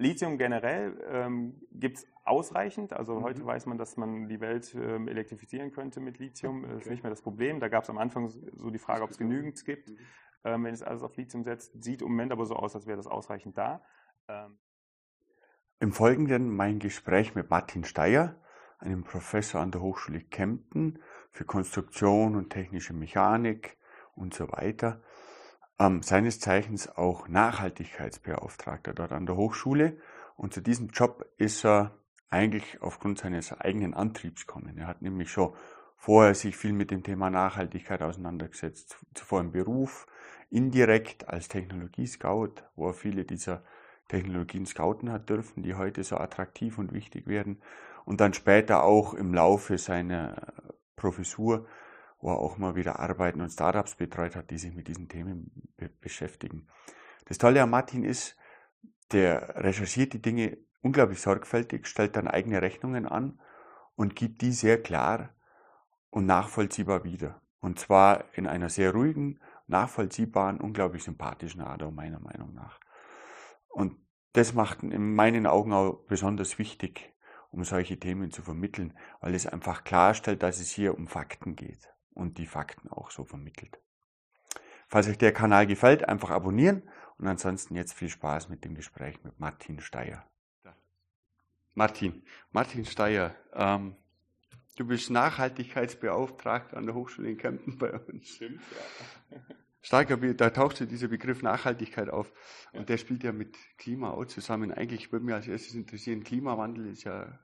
Lithium generell ähm, gibt es ausreichend. Also mhm. heute weiß man, dass man die Welt ähm, elektrifizieren könnte mit Lithium. Okay. Das ist nicht mehr das Problem. Da gab es am Anfang so die Frage, ob es genügend gibt, mhm. ähm, wenn es alles auf Lithium setzt. Sieht im Moment aber so aus, als wäre das ausreichend da. Ähm Im Folgenden mein Gespräch mit Martin Steyer, einem Professor an der Hochschule Kempten für Konstruktion und technische Mechanik und so weiter ähm, seines Zeichens auch Nachhaltigkeitsbeauftragter dort an der Hochschule. Und zu diesem Job ist er eigentlich aufgrund seines eigenen Antriebs gekommen. Er hat nämlich schon vorher sich viel mit dem Thema Nachhaltigkeit auseinandergesetzt, zuvor im Beruf, indirekt als Technologiescout, wo er viele dieser Technologien scouten hat dürfen, die heute so attraktiv und wichtig werden. Und dann später auch im Laufe seiner Professur wo er auch mal wieder Arbeiten und Startups betreut hat, die sich mit diesen Themen be beschäftigen. Das Tolle an Martin ist, der recherchiert die Dinge unglaublich sorgfältig, stellt dann eigene Rechnungen an und gibt die sehr klar und nachvollziehbar wieder. Und zwar in einer sehr ruhigen, nachvollziehbaren, unglaublich sympathischen Art, meiner Meinung nach. Und das macht in meinen Augen auch besonders wichtig, um solche Themen zu vermitteln, weil es einfach klarstellt, dass es hier um Fakten geht und die Fakten auch so vermittelt. Falls euch der Kanal gefällt, einfach abonnieren und ansonsten jetzt viel Spaß mit dem Gespräch mit Martin Steyer. Martin, Martin Steyer, ähm, du bist Nachhaltigkeitsbeauftragter an der Hochschule in Kempten bei uns. Stimmt, ja. Starker, da taucht dieser Begriff Nachhaltigkeit auf und ja. der spielt ja mit Klima auch zusammen. Eigentlich würde mich als erstes interessieren, Klimawandel ist ja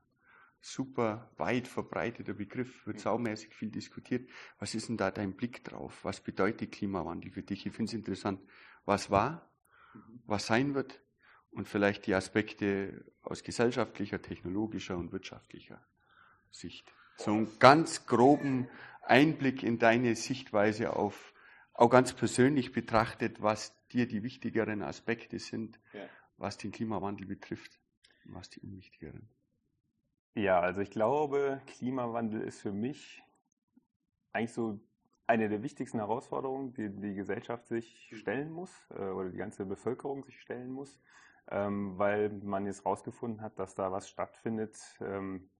super weit verbreiteter Begriff, wird saumäßig viel diskutiert. Was ist denn da dein Blick drauf? Was bedeutet Klimawandel für dich? Ich finde es interessant, was war, was sein wird und vielleicht die Aspekte aus gesellschaftlicher, technologischer und wirtschaftlicher Sicht. So einen ganz groben Einblick in deine Sichtweise auf, auch ganz persönlich betrachtet, was dir die wichtigeren Aspekte sind, ja. was den Klimawandel betrifft, was die unwichtigeren. Ja, also ich glaube, Klimawandel ist für mich eigentlich so eine der wichtigsten Herausforderungen, die die Gesellschaft sich stellen muss äh, oder die ganze Bevölkerung sich stellen muss, ähm, weil man jetzt herausgefunden hat, dass da was stattfindet, ähm,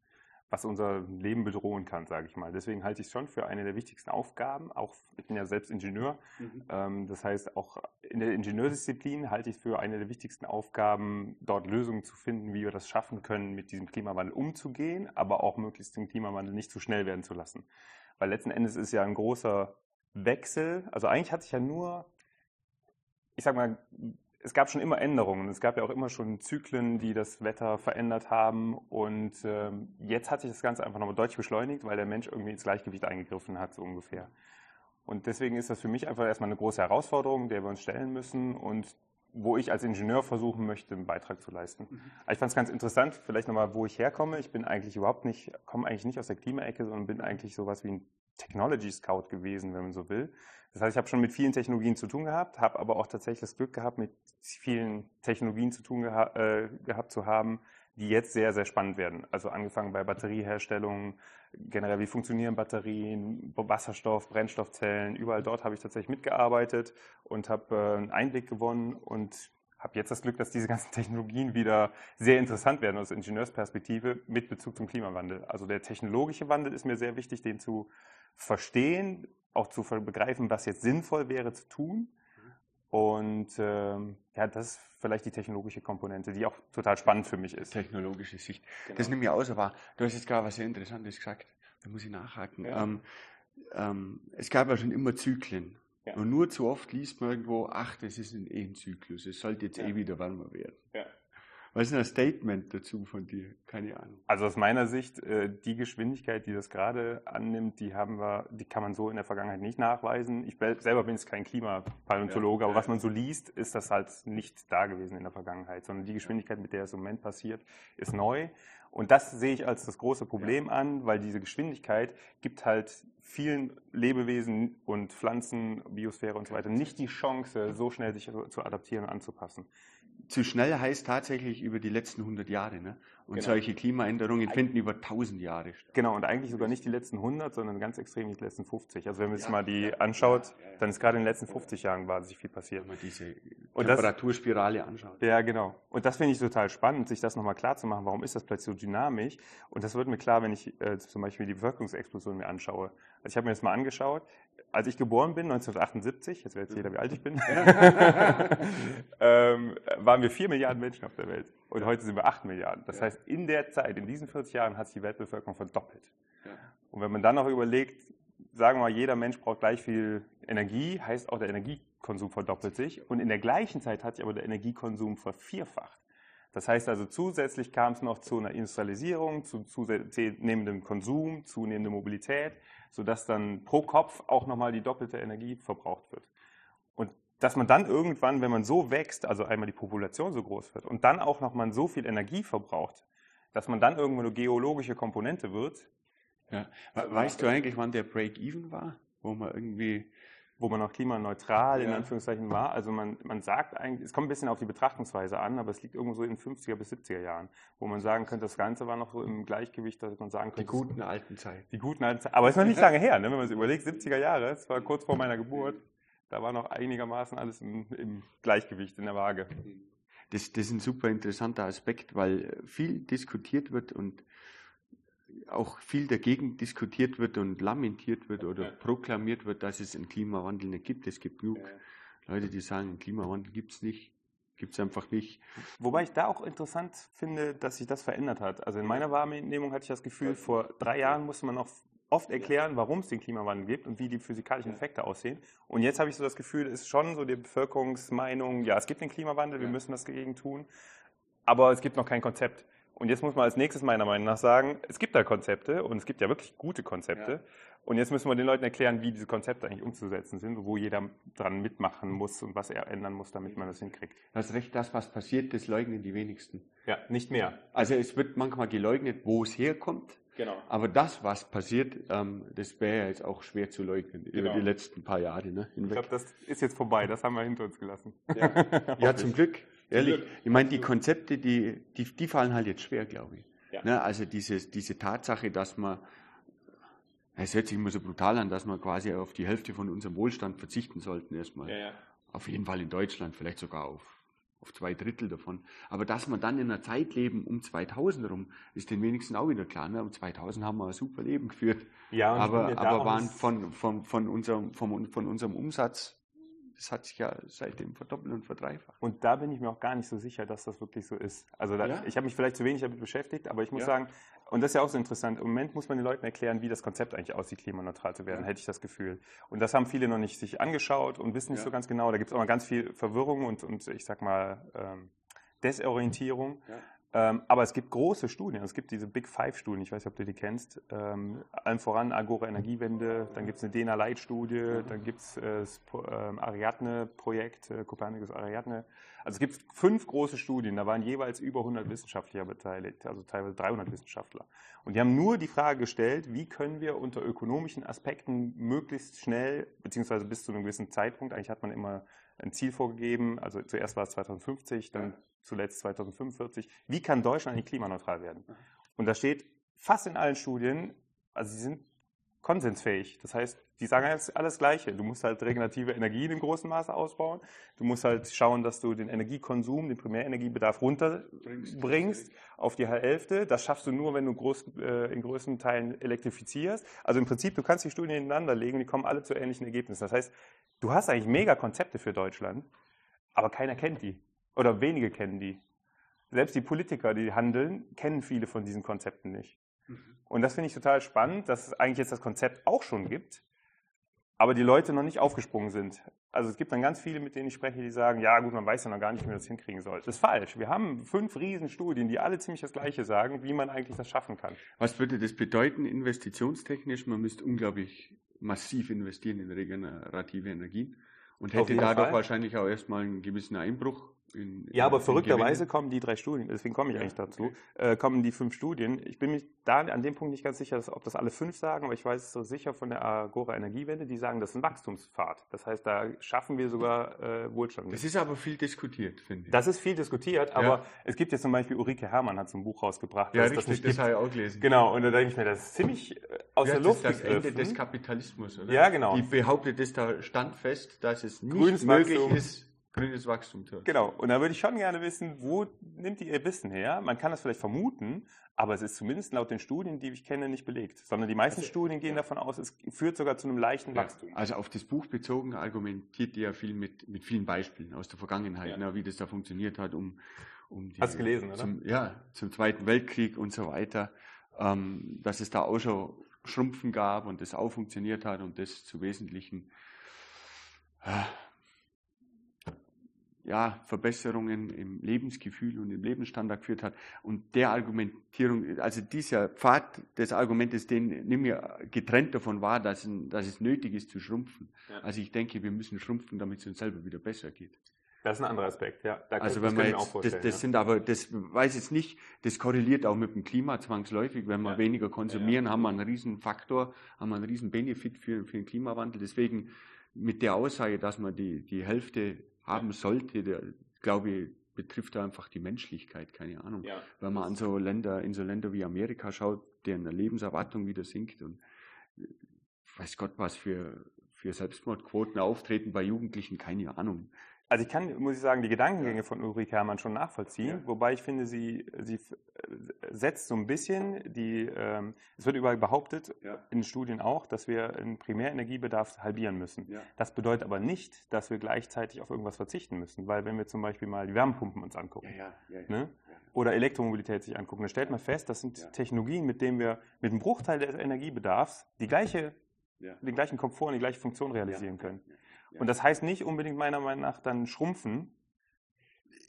was unser Leben bedrohen kann, sage ich mal. Deswegen halte ich es schon für eine der wichtigsten Aufgaben. Auch ich bin ja selbst Ingenieur. Mhm. Ähm, das heißt, auch in der Ingenieursdisziplin halte ich es für eine der wichtigsten Aufgaben, dort Lösungen zu finden, wie wir das schaffen können, mit diesem Klimawandel umzugehen, aber auch möglichst den Klimawandel nicht zu schnell werden zu lassen. Weil letzten Endes ist ja ein großer Wechsel. Also eigentlich hat sich ja nur, ich sag mal, es gab schon immer Änderungen. Es gab ja auch immer schon Zyklen, die das Wetter verändert haben. Und ähm, jetzt hat sich das Ganze einfach nochmal deutlich beschleunigt, weil der Mensch irgendwie ins Gleichgewicht eingegriffen hat, so ungefähr. Und deswegen ist das für mich einfach erstmal eine große Herausforderung, der wir uns stellen müssen und wo ich als Ingenieur versuchen möchte, einen Beitrag zu leisten. Mhm. Ich fand es ganz interessant, vielleicht nochmal, wo ich herkomme. Ich bin eigentlich überhaupt nicht, komme eigentlich nicht aus der Klimaecke, sondern bin eigentlich sowas wie ein Technology Scout gewesen, wenn man so will. Das heißt, ich habe schon mit vielen Technologien zu tun gehabt, habe aber auch tatsächlich das Glück gehabt, mit vielen Technologien zu tun geha äh, gehabt zu haben, die jetzt sehr, sehr spannend werden. Also angefangen bei Batterieherstellung, generell wie funktionieren Batterien, Wasserstoff, Brennstoffzellen, überall dort habe ich tatsächlich mitgearbeitet und habe äh, einen Einblick gewonnen und habe jetzt das Glück, dass diese ganzen Technologien wieder sehr interessant werden aus Ingenieursperspektive mit Bezug zum Klimawandel. Also der technologische Wandel ist mir sehr wichtig, den zu verstehen, auch zu begreifen, was jetzt sinnvoll wäre zu tun. Und ähm, ja, das ist vielleicht die technologische Komponente, die auch total spannend für mich ist. Technologische Sicht. Genau. Das nimmt mir aus, aber du hast jetzt gerade was sehr Interessantes gesagt. Da muss ich nachhaken. Ja. Ähm, ähm, es gab ja schon immer Zyklen. Ja. Und nur zu oft liest man irgendwo, ach, das ist ein, eh ein Zyklus, es sollte jetzt ja. eh wieder warmer werden. Ja. Was ist ein Statement dazu von dir? Keine Ahnung. Also aus meiner Sicht, äh, die Geschwindigkeit, die das gerade annimmt, die haben wir, die kann man so in der Vergangenheit nicht nachweisen. Ich selber bin jetzt kein Klimapaläontologe, ja, aber was man so liest, ist das halt nicht da gewesen in der Vergangenheit, sondern die Geschwindigkeit, mit der es im Moment passiert, ist neu. Und das sehe ich als das große Problem an, weil diese Geschwindigkeit gibt halt vielen Lebewesen und Pflanzen, Biosphäre und so weiter nicht die Chance, so schnell sich zu adaptieren und anzupassen zu schnell heißt tatsächlich über die letzten 100 Jahre. Ne? Und genau. solche Klimaänderungen finden über 1000 Jahre statt. Genau, und eigentlich sogar nicht die letzten 100, sondern ganz extrem die letzten 50. Also wenn man sich ja, mal die ja, anschaut, ja, dann ist gerade in den letzten 50 Jahren wahnsinnig viel passiert. Wenn man diese Temperaturspirale anschaut. ja, genau. Und das finde ich total spannend, sich das nochmal klar zu machen. Warum ist das plötzlich so dynamisch? Und das wird mir klar, wenn ich äh, zum Beispiel die Bevölkerungsexplosion mir anschaue. Also ich habe mir das mal angeschaut. Als ich geboren bin, 1978, jetzt weiß jeder, wie alt ich bin, ähm, waren wir vier Milliarden Menschen auf der Welt. Und heute sind wir acht Milliarden. Das heißt, in der Zeit, in diesen 40 Jahren, hat sich die Weltbevölkerung verdoppelt. Ja. Und wenn man dann noch überlegt, sagen wir mal, jeder Mensch braucht gleich viel Energie, heißt auch der Energiekonsum verdoppelt sich. Und in der gleichen Zeit hat sich aber der Energiekonsum vervierfacht. Das heißt also, zusätzlich kam es noch zu einer Industrialisierung, zu zunehmendem Konsum, zunehmender Mobilität, sodass dann pro Kopf auch nochmal die doppelte Energie verbraucht wird. Dass man dann irgendwann, wenn man so wächst, also einmal die Population so groß wird und dann auch nochmal so viel Energie verbraucht, dass man dann irgendwo eine geologische Komponente wird, Ja. We- Weißt du eigentlich, wann der Break-Even war? Wo man irgendwie, wo man noch klimaneutral in Ja. Anführungszeichen war. Also man, man sagt eigentlich, es kommt ein bisschen auf die Betrachtungsweise an, aber es liegt irgendwo so in den 50er bis 70er Jahren, wo man sagen könnte, das Ganze war noch so im Gleichgewicht, dass man sagen die könnte, guten alten Zeiten. die guten alten Zeiten. Aber es ist noch nicht lange her, ne? wenn man sich überlegt, 70er Jahre, es war kurz vor meiner Geburt, da war noch einigermaßen alles im, im Gleichgewicht, in der Waage. Das, das ist ein super interessanter Aspekt, weil viel diskutiert wird und auch viel dagegen diskutiert wird und lamentiert wird oder Ja. proklamiert wird, dass es einen Klimawandel nicht gibt. Es gibt genug Leute, die sagen, einen Klimawandel gibt es nicht. Gibt es einfach nicht. Wobei ich da auch interessant finde, dass sich das verändert hat. Also in meiner Wahrnehmung hatte ich das Gefühl, vor drei Jahren musste man noch oft erklären, warum es den Klimawandel gibt und wie die physikalischen Effekte aussehen. Und jetzt habe ich so das Gefühl, es ist schon so die Bevölkerungsmeinung, ja, es gibt den Klimawandel, wir müssen das dagegen tun, aber es gibt noch kein Konzept. Und jetzt muss man als nächstes meiner Meinung nach sagen, es gibt da Konzepte und es gibt ja wirklich gute Konzepte. Ja. Und jetzt müssen wir den Leuten erklären, wie diese Konzepte eigentlich umzusetzen sind, wo jeder dran mitmachen muss und was er ändern muss, damit man das hinkriegt. Du hast recht, das, was passiert, das leugnen die wenigsten. Ja, nicht mehr. Also es wird manchmal geleugnet, wo es herkommt. Genau. Aber das, was passiert, ähm, das wäre ja jetzt auch schwer zu leugnen Genau. über die letzten paar Jahre ne, Ich hinweg. glaube, das ist jetzt vorbei. Das haben wir hinter uns gelassen. Ja, zum Glück. Ehrlich. Ich meine, die Konzepte, die, die, die fallen halt jetzt schwer, glaube ich. Ja. Ne, also dieses, diese Tatsache, dass man, es hört sich immer so brutal an, dass wir quasi auf die Hälfte von unserem Wohlstand verzichten sollten erstmal. ja. Auf jeden Fall in Deutschland, vielleicht sogar auf, auf zwei Drittel davon. Aber dass wir dann in einer Zeit leben um 2000 rum, ist den wenigsten auch wieder klar. Ne? Um 2000 haben wir ein super Leben geführt. Ja, aber aber waren von, von, von, unserem, vom, von unserem Umsatz, das hat sich ja seitdem verdoppelt und verdreifacht. Und da bin ich mir auch gar nicht so sicher, dass das wirklich so ist. Also da, Ja? ich habe mich vielleicht zu wenig damit beschäftigt, aber ich muss Ja. sagen, und das ist ja auch so interessant, im Moment muss man den Leuten erklären, wie das Konzept eigentlich aussieht, klimaneutral zu werden, Ja. hätte ich das Gefühl. Und das haben viele noch nicht sich angeschaut und wissen nicht so ganz genau. Da gibt es auch mal ganz viel Verwirrung und, und ich sag mal ähm, Desorientierung. Ähm, aber es gibt große Studien. Es gibt diese Big Five Studien. Ich weiß nicht, ob du die kennst. Ähm, allen voran Agora Energiewende. Dann gibt es eine Dena Light Studie. Dann gibt es äh, das ähm, Ariadne-Projekt, äh, Copernicus Ariadne. Also es gibt fünf große Studien. Da waren jeweils über 100 Wissenschaftler beteiligt. Also teilweise 300 Wissenschaftler. Und die haben nur die Frage gestellt, wie können wir unter ökonomischen Aspekten möglichst schnell, beziehungsweise bis zu einem gewissen Zeitpunkt, eigentlich hat man immer ein Ziel vorgegeben, also zuerst war es 2050, dann Ja. zuletzt 2045. Wie kann Deutschland eigentlich klimaneutral werden? Und da steht fast in allen Studien, also sie sind konsensfähig. Das heißt, die sagen jetzt alles Gleiche. Du musst halt regenerative Energien im großen Maße ausbauen. Du musst halt schauen, dass du den Energiekonsum, den Primärenergiebedarf runterbringst Bringst. auf die Hälfte. Das schaffst du nur, wenn du groß, äh, in größten Teilen elektrifizierst. Also im Prinzip, du kannst die Studien nebeneinander legen, die kommen alle zu ähnlichen Ergebnissen. Das heißt, du hast eigentlich mega Konzepte für Deutschland, aber keiner kennt die. Oder wenige kennen die. Selbst die Politiker, die handeln, kennen viele von diesen Konzepten nicht. Und das finde ich total spannend, dass es eigentlich jetzt das Konzept auch schon gibt, aber die Leute noch nicht aufgesprungen sind. Also es gibt dann ganz viele, mit denen ich spreche, die sagen, ja gut, man weiß ja noch gar nicht, wie man das hinkriegen soll. Das ist falsch. Wir haben fünf Riesenstudien, die alle ziemlich das Gleiche sagen, wie man eigentlich das schaffen kann. Was würde das bedeuten investitionstechnisch? Man müsste unglaublich massiv investieren in regenerative Energien und hätte dadurch Fall. wahrscheinlich auch erstmal einen gewissen Einbruch. In, Ja, aber verrückterweise kommen die drei Studien, deswegen komme ich Ja, eigentlich dazu, okay. äh, kommen die fünf Studien. Ich bin mich da an dem Punkt nicht ganz sicher, dass, ob das alle fünf sagen, aber ich weiß es so sicher von der Agora Energiewende, die sagen, das ist ein Wachstumspfad. Das heißt, da schaffen wir sogar äh, Wohlstand. Das ist aber viel diskutiert, finde ich. Das ist viel diskutiert, aber Ja. es gibt jetzt zum Beispiel Ulrike Herrmann hat so ein Buch rausgebracht, ja, richtig, das das, nicht gibt. habe ich auch gelesen. Genau, und da denke ich mir, das ist ziemlich äh, aus Ja, der das Luft ist das Ende des Kapitalismus, oder? Ja, genau. Die behauptet es da standfest, dass es nicht Grünes möglich Wachstum. ist, grünes Wachstum zu Genau. Und da würde ich schon gerne wissen, wo nimmt ihr ihr Wissen her? Man kann das vielleicht vermuten, aber es ist zumindest laut den Studien, die ich kenne, nicht belegt. Sondern die meisten Also, Studien gehen ja. davon aus, es führt sogar zu einem leichten Ja, Wachstum. Also auf das Buch bezogen argumentiert ihr ja viel mit, mit vielen Beispielen aus der Vergangenheit, Ja. ne, wie das da funktioniert hat, um, um die, Hast gelesen, oder? Zum, ja, zum Zweiten Weltkrieg und so weiter, ähm, dass es da auch schon Schrumpfen gab und das auch funktioniert hat und das zu wesentlichen äh, ja, Verbesserungen im Lebensgefühl und im Lebensstandard geführt hat. Und der Argumentierung, also dieser Pfad des Argumentes, den nimm mir getrennt davon wahr, dass, dass es nötig ist zu schrumpfen. Ja. Also ich denke, wir müssen schrumpfen, damit es uns selber wieder besser geht. Das ist ein anderer Aspekt, ja. Da Also das wenn man jetzt, das, das ja. sind aber, das weiß jetzt nicht, das korreliert auch mit dem Klima zwangsläufig. Wenn wir Ja. weniger konsumieren, ja. haben wir einen riesen Faktor, haben wir einen riesen Benefit für, für den Klimawandel. Deswegen mit der Aussage, dass man die, die Hälfte haben sollte, der, glaube ich, betrifft da einfach die Menschlichkeit, keine Ahnung. Ja. Wenn man an so Länder, in so Länder wie Amerika schaut, deren Lebenserwartung wieder sinkt und äh, weiß Gott was für, für Selbstmordquoten auftreten bei Jugendlichen, keine Ahnung. Also ich kann, muss ich sagen, die Gedankengänge von Ulrike Herrmann schon nachvollziehen, Ja. wobei ich finde, sie, sie äh, setzt so ein bisschen die, ähm, es wird überall behauptet, Ja. in Studien auch, dass wir den Primärenergiebedarf halbieren müssen. Ja. Das bedeutet aber nicht, dass wir gleichzeitig auf irgendwas verzichten müssen, weil wenn wir zum Beispiel mal die Wärmepumpen uns angucken, ne? oder Elektromobilität sich angucken, dann stellt man fest, das sind. Technologien, mit denen wir mit einem Bruchteil des Energiebedarfs die gleiche, den gleichen Komfort und die gleiche Funktion realisieren können. Ja. Und das heißt nicht unbedingt meiner Meinung nach dann schrumpfen.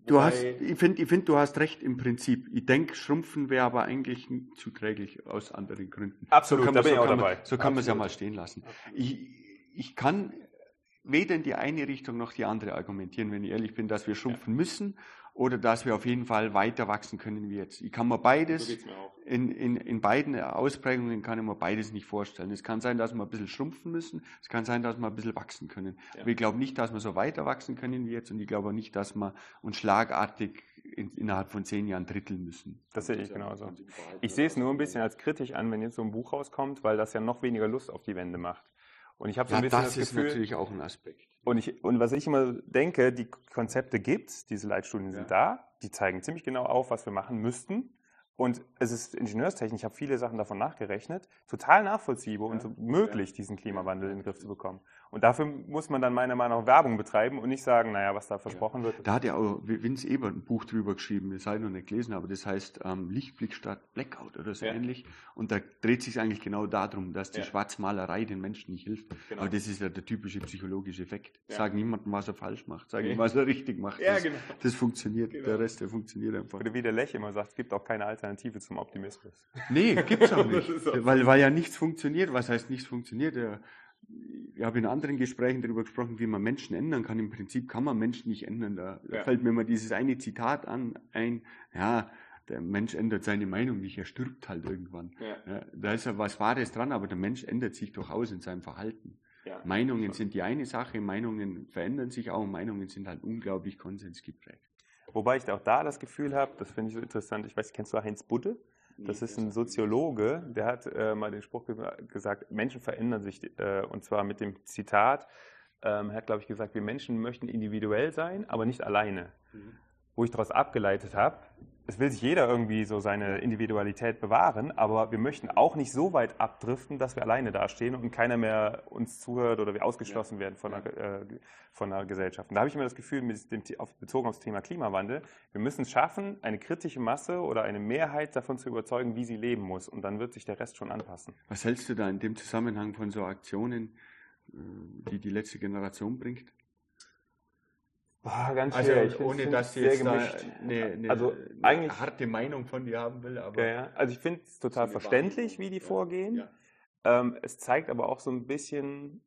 Du hast, ich finde, ich find, du hast recht im Prinzip. Ich denke, Schrumpfen wäre aber eigentlich zuträglich aus anderen Gründen. Absolut, so kann da man, bin ich so auch kann dabei. Man, so kann man es ja mal stehen lassen. Ich, ich kann weder in die eine Richtung noch die andere argumentieren, wenn ich ehrlich bin, dass wir schrumpfen müssen oder dass wir auf jeden Fall weiter wachsen können wie jetzt. Ich kann mir beides, mir auch. in, in, in beiden Ausprägungen kann ich mir beides nicht vorstellen. Es kann sein, dass wir ein bisschen schrumpfen müssen, es kann sein, dass wir ein bisschen wachsen können. Ja. Aber ich glaube nicht, dass wir so weiter wachsen können wie jetzt und ich glaube auch nicht, dass wir uns schlagartig in, innerhalb von zehn Jahren dritteln müssen. Das sehe ich genauso. Ich sehe es nur ein bisschen als kritisch an, wenn jetzt so ein Buch rauskommt, weil das ja noch weniger Lust auf die Wende macht. Und ich habe so Ja, ein bisschen das, das, ist Gefühl, natürlich auch ein Aspekt. und, ich, und was ich immer denke, die Konzepte gibt's, diese Leitstudien sind da, die zeigen ziemlich genau auf, was wir machen müssten. Und es ist Ingenieurstechnik, ich habe viele Sachen davon nachgerechnet, total nachvollziehbar und Ja. so möglich, diesen Klimawandel in den Griff zu bekommen. Und dafür muss man dann meiner Meinung nach Werbung betreiben und nicht sagen, naja, was da versprochen wird. Da hat ja auch Vince Ebert ein Buch drüber geschrieben, das habe ich noch nicht gelesen, aber das heißt ähm, Lichtblick statt Blackout oder so Ja. ähnlich. Und da dreht sich eigentlich genau darum, dass die Ja. Schwarzmalerei den Menschen nicht hilft. Genau. Aber das ist ja der typische psychologische Effekt. Ja. Sag niemandem, was er falsch macht, sag ihm, was er richtig macht. Ja, das, genau. das funktioniert, Genau. der Rest, der funktioniert einfach. Oder wie der Lech immer sagt, es gibt auch keine Alternative zum Optimismus. Nee, gibt's auch nicht. Auch weil, weil ja nichts funktioniert. Was heißt nichts funktioniert? Ich habe in anderen Gesprächen darüber gesprochen, wie man Menschen ändern kann. Im Prinzip kann man Menschen nicht ändern. Da Ja. fällt mir immer dieses eine Zitat an, ein, ja, der Mensch ändert seine Meinung nicht, er stirbt halt irgendwann. Ja. Ja, da ist ja was Wahres dran, aber der Mensch ändert sich durchaus in seinem Verhalten. Ja. Meinungen sind die eine Sache, Meinungen verändern sich auch, Meinungen sind halt unglaublich konsensgeprägt. Wobei ich auch da das Gefühl habe, das finde ich so interessant, ich weiß, kennst du Heinz Budde? Das ist ein Soziologe, der hat äh, mal den Spruch ge gesagt, Menschen verändern sich, äh, und zwar mit dem Zitat, ähm, er hat, glaube ich, gesagt, wir Menschen möchten individuell sein, aber nicht alleine. Wo ich daraus abgeleitet habe, es will sich jeder irgendwie so seine Individualität bewahren, aber wir möchten auch nicht so weit abdriften, dass wir alleine dastehen und keiner mehr uns zuhört oder wir ausgeschlossen werden von, der, äh, von der Gesellschaft. Und da habe ich immer das Gefühl, mit dem, auf, bezogen auf das Thema Klimawandel, wir müssen es schaffen, eine kritische Masse oder eine Mehrheit davon zu überzeugen, wie sie leben muss. Und dann wird sich der Rest schon anpassen. Was hältst du da in dem Zusammenhang von so Aktionen, äh, die die letzte Generation bringt? Boah, ganz Also schwierig. Ich ohne finde dass sehr jetzt da eine, eine, Also eine eigentlich- harte Meinung von dir haben will, aber Ja, ja. Also ich finde es total verständlich, wie die vorgehen. Ähm, es zeigt aber auch so ein bisschen,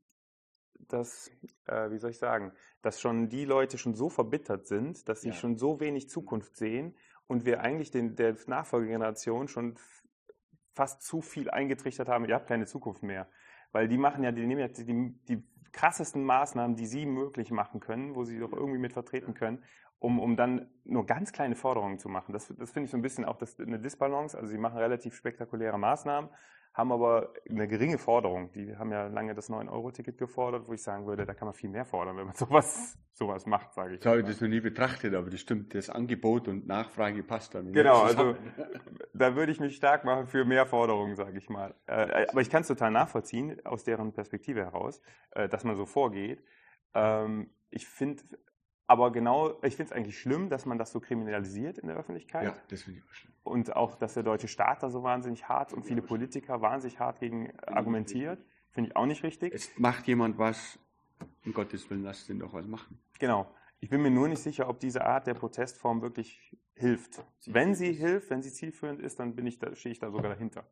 dass, äh, wie soll ich sagen, dass schon die Leute schon so verbittert sind, dass sie schon so wenig Zukunft sehen und wir eigentlich den, der Nachfolgegeneration schon fast zu viel eingetrichtert haben, ihr habt keine Zukunft mehr. Weil die machen ja, die nehmen ja die, die krassesten Maßnahmen, die sie möglich machen können, wo sie doch irgendwie mit vertreten können, um, um dann nur ganz kleine Forderungen zu machen. Das, das finde ich so ein bisschen auch das, eine Disbalance. Also sie machen relativ spektakuläre Maßnahmen, haben aber eine geringe Forderung. Die haben ja lange das 9-Euro-Ticket gefordert, wo ich sagen würde, da kann man viel mehr fordern, wenn man sowas, sowas macht, sage ich. Das habe ich das noch nie betrachtet, aber das stimmt, das Angebot und Nachfrage passt dann. Genau, also da würde ich mich stark machen für mehr Forderungen, sage ich mal. Äh, aber ich kann es total nachvollziehen, aus deren Perspektive heraus, äh, dass man so vorgeht. Ähm, ich finde aber genau, ich finde es eigentlich schlimm, dass man das so kriminalisiert in der Öffentlichkeit. Ja, das finde ich auch schlimm. Und auch, dass der deutsche Staat da so wahnsinnig hart und viele Politiker wahnsinnig hart gegen argumentiert. Finde ich auch nicht richtig. Es macht jemand was, um Gottes Willen, lass den doch was machen. Genau. Ich bin mir nur nicht sicher, ob diese Art der Protestform wirklich hilft. Wenn sie hilft, wenn sie zielführend ist, dann bin ich da, stehe ich da sogar dahinter.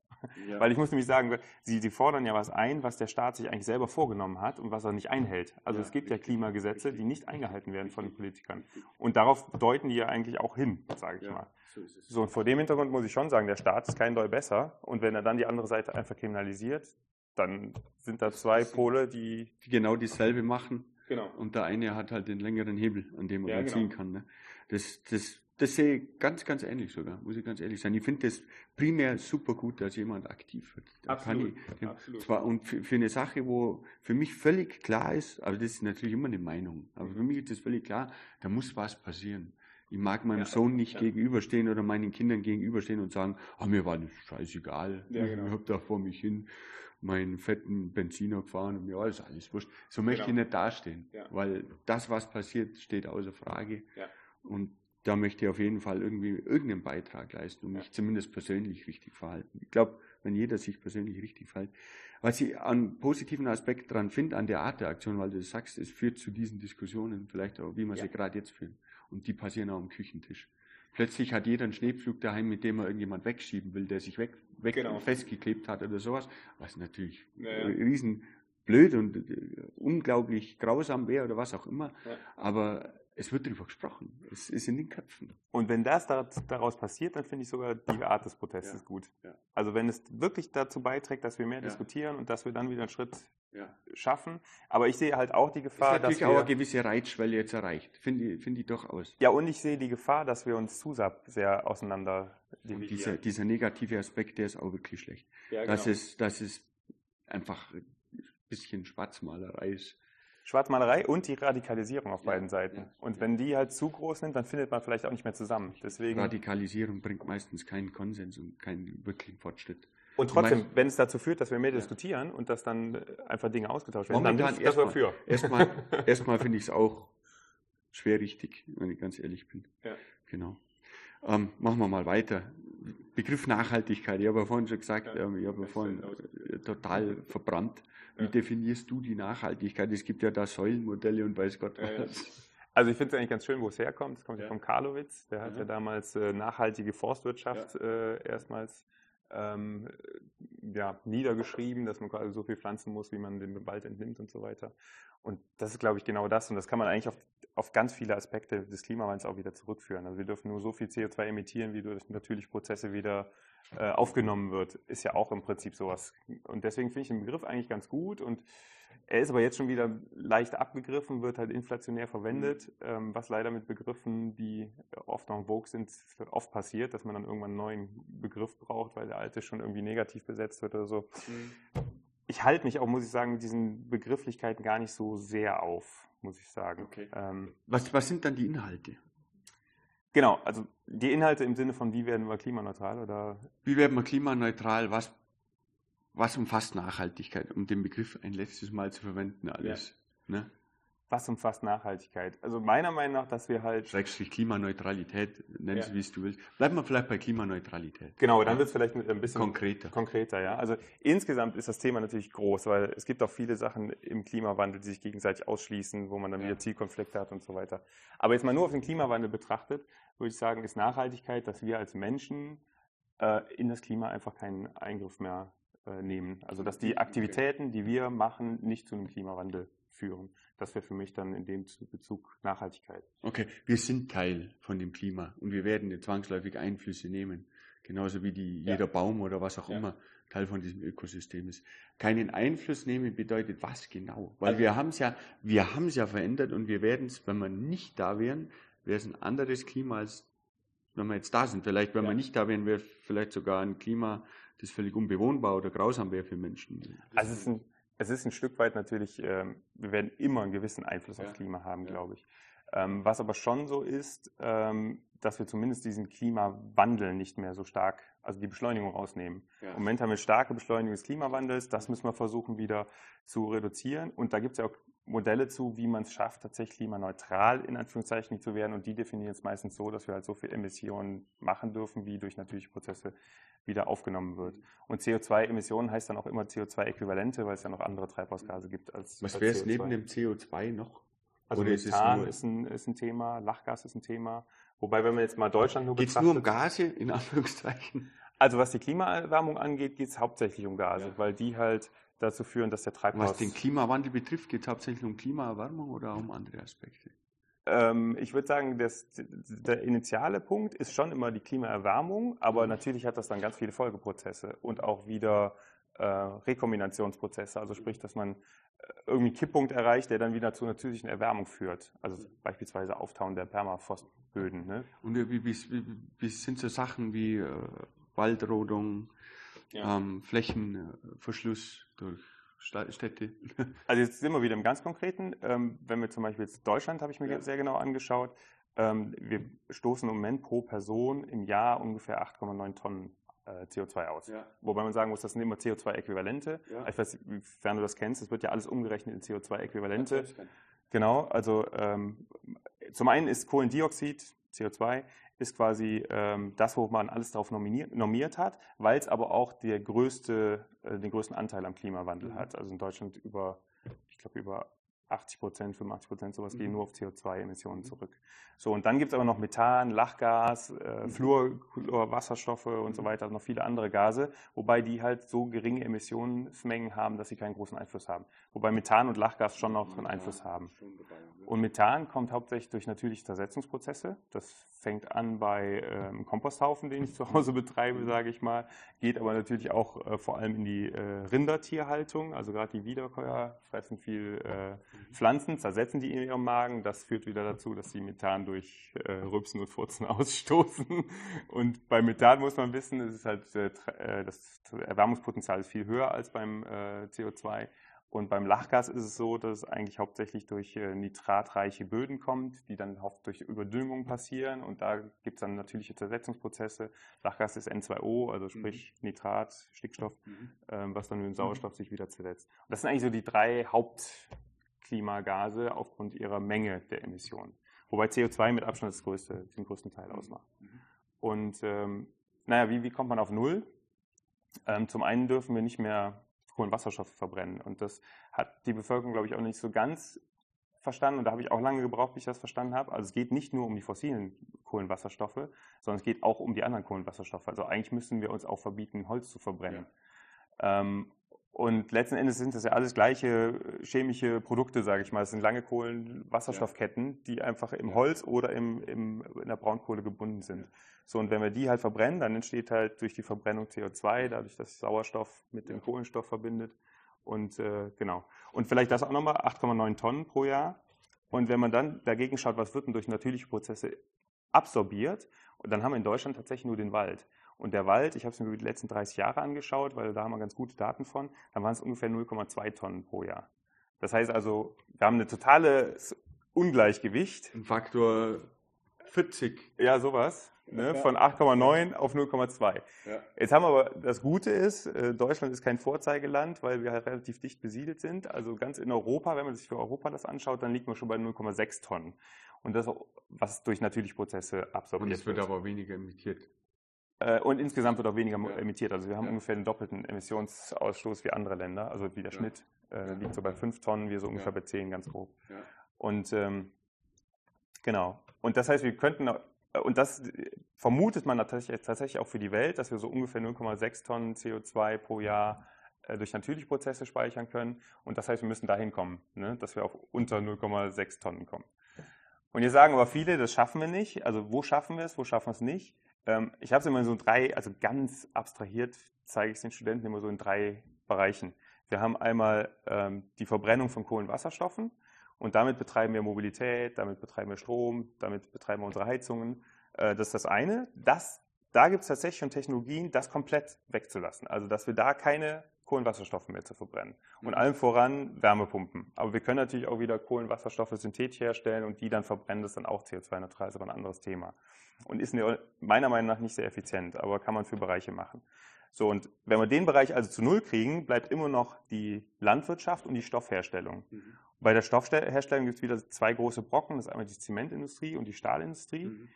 Ja. Weil ich muss nämlich sagen, sie, sie fordern ja was ein, was der Staat sich eigentlich selber vorgenommen hat und was er nicht einhält. Also ja, es gibt ja Klimagesetze, die nicht eingehalten werden von den Politikern. Und darauf deuten die ja eigentlich auch hin, sage ich ja, mal. So, so, und vor dem Hintergrund muss ich schon sagen, der Staat ist kein Doll besser. Und wenn er dann die andere Seite einfach kriminalisiert, dann sind da zwei Pole, die, die genau dieselbe machen Genau. Und der eine hat halt den längeren Hebel, an dem er ja, genau. ziehen kann. Ne? Das, das, das sehe ich ganz, ganz ähnlich sogar, muss ich ganz ehrlich sein. Ich finde das primär super gut, dass jemand aktiv wird. Da absolut. Ich, absolut. Zwar, und für, für, eine Sache, wo für mich völlig klar ist, aber das ist natürlich immer eine Meinung, aber für mich ist das völlig klar, da muss was passieren. Ich mag meinem ja, Sohn nicht ja. gegenüberstehen oder meinen Kindern gegenüberstehen und sagen, ah, mir war das scheißegal, ja, genau. ich hab da vor mich hin meinen fetten Benziner gefahren und mir alles, alles wurscht. So möchte genau. ich nicht dastehen, ja. weil das, was passiert, steht außer Frage. Ja. Und da möchte ich auf jeden Fall irgendwie irgendeinen Beitrag leisten und mich ja. zumindest persönlich richtig verhalten. Ich glaube, wenn jeder sich persönlich richtig verhält. Was ich an positiven Aspekt dran finde, an der Art der Aktion, weil du das sagst, es führt zu diesen Diskussionen, vielleicht auch, wie wir sie gerade jetzt führen. Und die passieren auch am Küchentisch. Plötzlich hat jeder einen Schneepflug daheim, mit dem er irgendjemand wegschieben will, der sich weg, weg genau. festgeklebt hat oder sowas. Was natürlich ja, riesen blöd und äh, unglaublich grausam wäre oder was auch immer. Ja. Aber es wird darüber gesprochen. Es ist in den Köpfen. Und wenn das daraus passiert, dann finde ich sogar die Art des Protestes ja. gut. Ja. Also wenn es wirklich dazu beiträgt, dass wir mehr ja. diskutieren und dass wir dann wieder einen Schritt schaffen. Aber ich sehe halt auch die Gefahr, ist natürlich dass wir, auch eine gewisse Reizschwelle jetzt erreicht. Finde ich, find ich durchaus. Ja, und ich sehe die Gefahr, dass wir uns zu sehr auseinander dividieren. Dieser, dieser negative Aspekt, der ist auch wirklich schlecht. Ja, genau. dass, es, dass es einfach ein bisschen Schwarzmalerei ist Schwarzmalerei und die Radikalisierung auf ja, beiden Seiten. Ja, und ja. wenn die halt zu groß nimmt, dann findet man vielleicht auch nicht mehr zusammen. Deswegen Radikalisierung bringt meistens keinen Konsens und keinen wirklichen Fortschritt. Und trotzdem, wenn es dazu führt, dass wir mehr diskutieren und dass dann äh, einfach Dinge ausgetauscht werden, Momentan dann bin ich erst dafür. Erstmal, erstmal finde ich es auch schwer richtig, wenn ich ganz ehrlich bin. Ja. Genau. Ähm, machen wir mal weiter. Begriff Nachhaltigkeit. Ich habe ja vorhin schon gesagt, ja, ähm, ich habe ja vorhin äh, total verbrannt. Wie ja. definierst du die Nachhaltigkeit? Es gibt ja da Säulenmodelle und weiß Gott was. Also ich finde es eigentlich ganz schön, wo es herkommt. Es kommt ja vom Karlowitz. Der hat ja, damals äh, nachhaltige Forstwirtschaft äh, erstmals ähm, ja, niedergeschrieben, dass man quasi so viel pflanzen muss, wie man den Wald entnimmt und so weiter. Und das ist, glaube ich, genau das. Und das kann man eigentlich auf, auf ganz viele Aspekte des Klimawandels auch wieder zurückführen. Also wir dürfen nur so viel CO2 emittieren, wie durch natürliche Prozesse wieder äh, aufgenommen wird. Ist ja auch im Prinzip sowas. Und deswegen finde ich den Begriff eigentlich ganz gut. Und er ist aber jetzt schon wieder leicht abgegriffen, wird halt inflationär verwendet, mhm. ähm, was leider mit Begriffen, die oft noch vogue sind, oft passiert, dass man dann irgendwann einen neuen Begriff braucht, weil der alte schon irgendwie negativ besetzt wird oder so. Mhm. Ich halte mich auch, muss ich sagen, mit diesen Begrifflichkeiten gar nicht so sehr auf, muss ich sagen. Okay. Ähm, was, was sind dann die Inhalte? Genau, also die Inhalte im Sinne von, wie werden wir klimaneutral oder? Wie werden wir klimaneutral? Was was umfasst Nachhaltigkeit, um den Begriff ein letztes Mal zu verwenden, alles? Ja. Ne? Was umfasst Nachhaltigkeit? Also meiner Meinung nach, dass wir halt. Schrägstrich Klimaneutralität, nenn es ja. wie es du willst. Bleiben wir vielleicht bei Klimaneutralität. Genau, dann wird es vielleicht ein bisschen konkreter. Konkreter, ja. Also insgesamt ist das Thema natürlich groß, weil es gibt auch viele Sachen im Klimawandel, die sich gegenseitig ausschließen, wo man dann ja. wieder Zielkonflikte hat und so weiter. Aber jetzt mal nur auf den Klimawandel betrachtet, würde ich sagen, ist Nachhaltigkeit, dass wir als Menschen äh, in das Klima einfach keinen Eingriff mehr nehmen. Also dass die Aktivitäten, die wir machen, nicht zu einem Klimawandel führen. Das wäre für mich dann in dem Bezug Nachhaltigkeit. Okay, wir sind Teil von dem Klima und wir werden zwangsläufig Einflüsse nehmen. Genauso wie die, jeder ja. Baum oder was auch ja. immer Teil von diesem Ökosystem ist. Keinen Einfluss nehmen bedeutet was genau? Weil also, wir haben es ja, wir haben es ja verändert und wir werden es, wenn wir nicht da wären, wäre es ein anderes Klima als wenn wir jetzt da sind. Vielleicht, wenn ja. wir nicht da wären, wäre vielleicht sogar ein Klima, das völlig unbewohnbar oder grausam wäre für Menschen. Also es ist ein, es ist ein Stück weit natürlich, ähm, wir werden immer einen gewissen Einfluss ja. aufs Klima haben, ja. glaube ich. Ähm, was aber schon so ist, ähm, dass wir zumindest diesen Klimawandel nicht mehr so stark, also die Beschleunigung rausnehmen. Ja. Im Moment haben wir starke Beschleunigung des Klimawandels, das müssen wir versuchen wieder zu reduzieren. Und da gibt es ja auch Modelle zu, wie man es schafft, tatsächlich klimaneutral in Anführungszeichen zu werden. Und die definieren es meistens so, dass wir halt so viel Emissionen machen dürfen, wie durch natürliche Prozesse wieder aufgenommen wird. Und CO2-Emissionen heißt dann auch immer CO2-Äquivalente, weil es ja noch andere Treibhausgase gibt als. Was wäre es neben dem CO2 noch? Also Oder Methan ist, ist, ein, ist ein Thema, Lachgas ist ein Thema. Wobei, wenn man jetzt mal Deutschland nur Geht es nur um Gase, in Anführungszeichen? Also was die Klimaerwärmung angeht, geht es hauptsächlich um Gase, ja. weil die halt dazu führen, dass der Treibhaus... Was den Klimawandel betrifft, geht es hauptsächlich um Klimaerwärmung oder um andere Aspekte? Ähm, ich würde sagen, das, der initiale Punkt ist schon immer die Klimaerwärmung, aber mhm. natürlich hat das dann ganz viele Folgeprozesse und auch wieder äh, Rekombinationsprozesse, also sprich, dass man irgendwie Kipppunkt erreicht, der dann wieder zu natürlichen Erwärmung führt. Also beispielsweise Auftauen der Permafrostböden. Ne? Und wie, wie, wie, sind so Sachen wie äh, Waldrodung, ja. ähm, Flächenverschluss durch Städte? Also jetzt sind wir wieder im ganz Konkreten. Ähm, wenn wir zum Beispiel jetzt Deutschland, habe ich mir ja. sehr genau angeschaut, ähm, wir stoßen im Moment pro Person im Jahr ungefähr 8,9 Tonnen äh, CO2 aus. Ja. Wobei man sagen muss, das sind immer CO2-Äquivalente. Ja. Ich weiß, inwiefern du das kennst, es wird ja alles umgerechnet in CO2-Äquivalente. Genau, also ähm, zum einen ist Kohlendioxid, CO2, ist quasi ähm, das, wo man alles darauf normiert, normiert hat, weil es aber auch der größte, äh, den größten Anteil am Klimawandel mhm. hat. Also in Deutschland über, ich glaube, über 80 Prozent, 85 Prozent, sowas mhm. gehen nur auf CO2-Emissionen mhm. zurück. So, und dann gibt es aber noch Methan, Lachgas, äh, mhm. Fluor, Wasserstoffe und so mhm. weiter, noch viele andere Gase, wobei die halt so geringe Emissionsmengen haben, dass sie keinen großen Einfluss haben. Wobei Methan und Lachgas schon noch einen Einfluss haben. Und Methan kommt hauptsächlich durch natürliche Zersetzungsprozesse. Das fängt an bei ähm, Komposthaufen, den ich zu Hause betreibe, sage ich mal, geht aber natürlich auch äh, vor allem in die äh, Rindertierhaltung. Also gerade die Wiederkäuer fressen viel äh, Pflanzen, zersetzen die in ihrem Magen. Das führt wieder dazu, dass sie Methan durch äh, Rübsen und Furzen ausstoßen. Und bei Methan muss man wissen, es ist halt äh, äh, das Erwärmungspotenzial ist viel höher als beim CO2. Und beim Lachgas ist es so, dass es eigentlich hauptsächlich durch äh, nitratreiche Böden kommt, die dann oft durch Überdüngung passieren. Und da gibt es dann natürliche Zersetzungsprozesse. Lachgas ist N2O, also mhm. sprich mhm. Nitrat, Stickstoff, mhm. ähm, was dann mit dem Sauerstoff mhm. sich wieder zersetzt. Und das sind eigentlich so die drei Hauptklimagase aufgrund ihrer Menge der Emissionen. Wobei CO2 mit Abstand das größte, den größten Teil mhm. ausmacht. Mhm. Und ähm, naja, wie, wie kommt man auf Null? Ähm, zum einen dürfen wir nicht mehr Kohlenwasserstoff verbrennen. Und das hat die Bevölkerung, glaube ich, auch nicht so ganz verstanden. Und da habe ich auch lange gebraucht, bis ich das verstanden habe. Also es geht nicht nur um die fossilen Kohlenwasserstoffe, sondern es geht auch um die anderen Kohlenwasserstoffe. Also eigentlich müssen wir uns auch verbieten, Holz zu verbrennen. Ja. Ähm, und letzten Endes sind das ja alles gleiche chemische Produkte, sage ich mal. Es sind lange Kohlenwasserstoffketten, die einfach im Holz oder im, im, in der Braunkohle gebunden sind. So, und wenn wir die halt verbrennen, dann entsteht halt durch die Verbrennung CO2, dadurch, dass Sauerstoff mit dem Kohlenstoff verbindet. Und äh, genau. Und vielleicht das auch nochmal, 8,9 Tonnen pro Jahr. Und wenn man dann dagegen schaut, was wird denn durch natürliche Prozesse absorbiert, dann haben wir in Deutschland tatsächlich nur den Wald. Und der Wald, ich habe es mir über die letzten 30 Jahre angeschaut, weil da haben wir ganz gute Daten von, dann waren es ungefähr 0,2 Tonnen pro Jahr. Das heißt also, wir haben eine totale Ungleichgewicht. Ein Faktor 40. Ja, sowas. Ne, von 8,9 auf 0,2. Ja. Jetzt haben wir aber, das Gute ist, äh, Deutschland ist kein Vorzeigeland, weil wir halt relativ dicht besiedelt sind. Also ganz in Europa, wenn man sich für Europa das anschaut, dann liegt man schon bei 0,6 Tonnen. Und das, was durch natürliche Prozesse absorbiert wird. Und es wird aber weniger emittiert. Äh, und insgesamt wird auch weniger ja. emittiert. Also wir haben ja. ungefähr den doppelten Emissionsausstoß wie andere Länder. Also wie der. Schnitt äh, liegt so bei 5 Tonnen, wir so ungefähr bei 10 ganz grob. Und ähm, genau. Und das heißt, wir könnten, äh, und das vermutet man tatsächlich, tatsächlich auch für die Welt, dass wir so ungefähr 0,6 Tonnen CO2 pro Jahr äh, durch natürliche Prozesse speichern können. Und das heißt, wir müssen dahin kommen, ne? dass wir auf unter 0,6 Tonnen kommen. Und jetzt sagen aber viele, das schaffen wir nicht. Also wo schaffen wir es, wo schaffen wir es nicht? Ähm, ich habe es immer so in drei, also ganz abstrahiert zeige ich es den Studenten immer so in drei Bereichen. Wir haben einmal ähm, die Verbrennung von Kohlenwasserstoffen und damit betreiben wir Mobilität, damit betreiben wir Strom, damit betreiben wir unsere Heizungen. Äh, das ist das eine. Das, da gibt es tatsächlich schon Technologien, das komplett wegzulassen. Also dass wir da keine Kohlenwasserstoffe mehr zu verbrennen. Und mhm. allem voran Wärmepumpen. Aber wir können natürlich auch wieder Kohlenwasserstoffe synthetisch herstellen und die dann verbrennen, das ist dann auch CO2-neutral, ist aber ein anderes Thema. Und ist meiner Meinung nach nicht sehr effizient, aber kann man für Bereiche machen. So, und wenn wir den Bereich also zu Null kriegen, bleibt immer noch die Landwirtschaft und die Stoffherstellung. Mhm. Bei der Stoffherstellung gibt es wieder zwei große Brocken, das ist einmal die Zementindustrie und die Stahlindustrie. Mhm.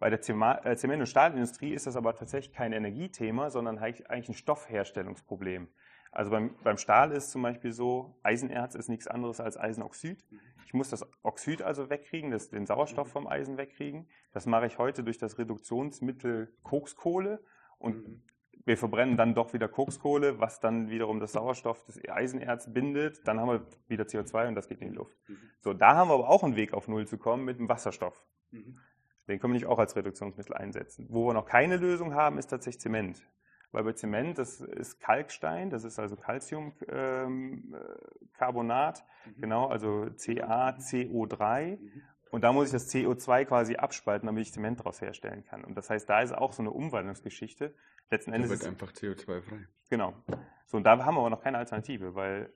Bei der äh, Zement- und Stahlindustrie ist das aber tatsächlich kein Energiethema, sondern eigentlich ein Stoffherstellungsproblem. Also beim, beim Stahl ist zum Beispiel so, Eisenerz ist nichts anderes als Eisenoxid. Mhm. Ich muss das Oxid also wegkriegen, das, den Sauerstoff mhm. vom Eisen wegkriegen. Das mache ich heute durch das Reduktionsmittel Kokskohle. Und mhm. wir verbrennen dann doch wieder Kokskohle, was dann wiederum das Sauerstoff des Eisenerz bindet. Dann haben wir wieder CO2 und das geht in die Luft. So, da haben wir aber auch einen Weg auf Null zu kommen mit dem Wasserstoff. Den können wir nicht auch als Reduktionsmittel einsetzen. Wo wir noch keine Lösung haben, ist tatsächlich Zement. Weil bei Zement, das ist Kalkstein, das ist also Calciumcarbonat, ähm, mhm. genau, also CaCO3. Mhm. Und da muss ich das CO2 quasi abspalten, damit ich Zement daraus herstellen kann. Und das heißt, da ist auch so eine Umwandlungsgeschichte. Letzten Endes. Da wird einfach CO2 frei. Genau. So, und da haben wir aber noch keine Alternative, weil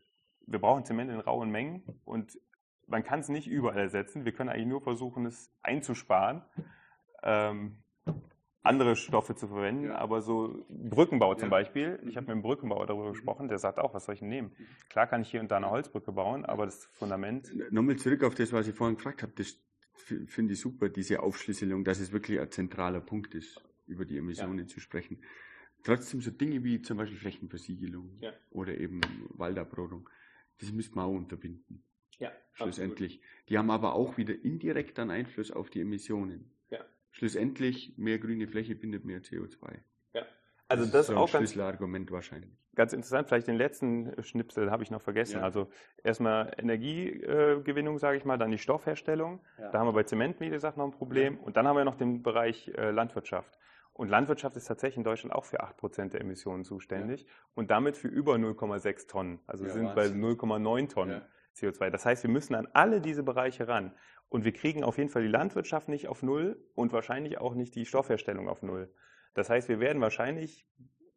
wir brauchen Zement in rauen Mengen und man kann es nicht überall ersetzen. Wir können eigentlich nur versuchen, es einzusparen. Ähm, andere Stoffe zu verwenden, ja. aber so Brückenbau zum ja. Beispiel, ich habe mit einem Brückenbauer darüber mhm. gesprochen, der sagt auch, was soll ich denn nehmen? Klar kann ich hier und da eine Holzbrücke bauen, aber das Fundament... Nochmal zurück auf das, was ich vorhin gefragt habe, das finde ich super, diese Aufschlüsselung, dass es wirklich ein zentraler Punkt ist, über die Emissionen ja. zu sprechen. Trotzdem so Dinge wie zum Beispiel Flächenversiegelung oder eben Waldabrodung, das müsste man auch unterbinden. Ja, schlussendlich. Absolut. Die haben aber auch wieder indirekt einen Einfluss auf die Emissionen schlussendlich mehr grüne Fläche bindet mehr CO2. Ja. Also das, das ist so auch ein Schlüsselargument wahrscheinlich. Ganz interessant, vielleicht den letzten Schnipsel habe ich noch vergessen. Ja. Also erstmal Energiegewinnung, sage ich mal, dann die Stoffherstellung. Ja. Da haben wir bei Zement, wie gesagt, noch ein Problem. Ja. Und dann haben wir noch den Bereich äh, Landwirtschaft. Und Landwirtschaft ist tatsächlich in Deutschland auch für 8% der Emissionen zuständig und damit für über 0,6 Tonnen. Also sind Wahnsinn. bei 0,9 Tonnen CO2. Das heißt, wir müssen an alle diese Bereiche ran. Und wir kriegen auf jeden Fall die Landwirtschaft nicht auf Null und wahrscheinlich auch nicht die Stoffherstellung auf Null. Das heißt, wir werden wahrscheinlich,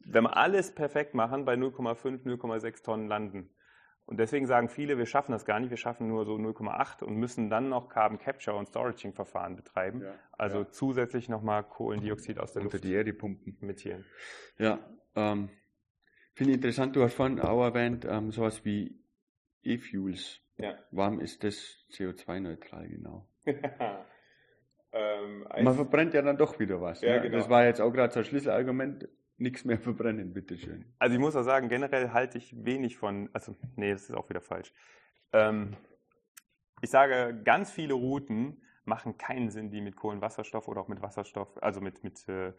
wenn wir alles perfekt machen, bei 0,5, 0,6 Tonnen landen. Und deswegen sagen viele, wir schaffen das gar nicht, wir schaffen nur so 0,8 und müssen dann noch Carbon Capture und Storaging Verfahren betreiben. Ja, also ja. zusätzlich nochmal Kohlendioxid aus der Unter Luft die Erde pumpen. Emittieren. Ja, ähm, finde ich interessant, du hast vorhin auch erwähnt, ähm, sowas wie E-Fuels. Ja. Warum ist das CO2-neutral genau? ähm, Man verbrennt ja dann doch wieder was. Ja, ne? genau. Das war jetzt auch gerade so ein Schlüsselargument. Nichts mehr verbrennen, bitteschön. Also ich muss auch sagen, generell halte ich wenig von, also nee, das ist auch wieder falsch. Ähm, ich sage, ganz viele Routen machen keinen Sinn, die mit Kohlenwasserstoff oder auch mit Wasserstoff, also mit, mit äh,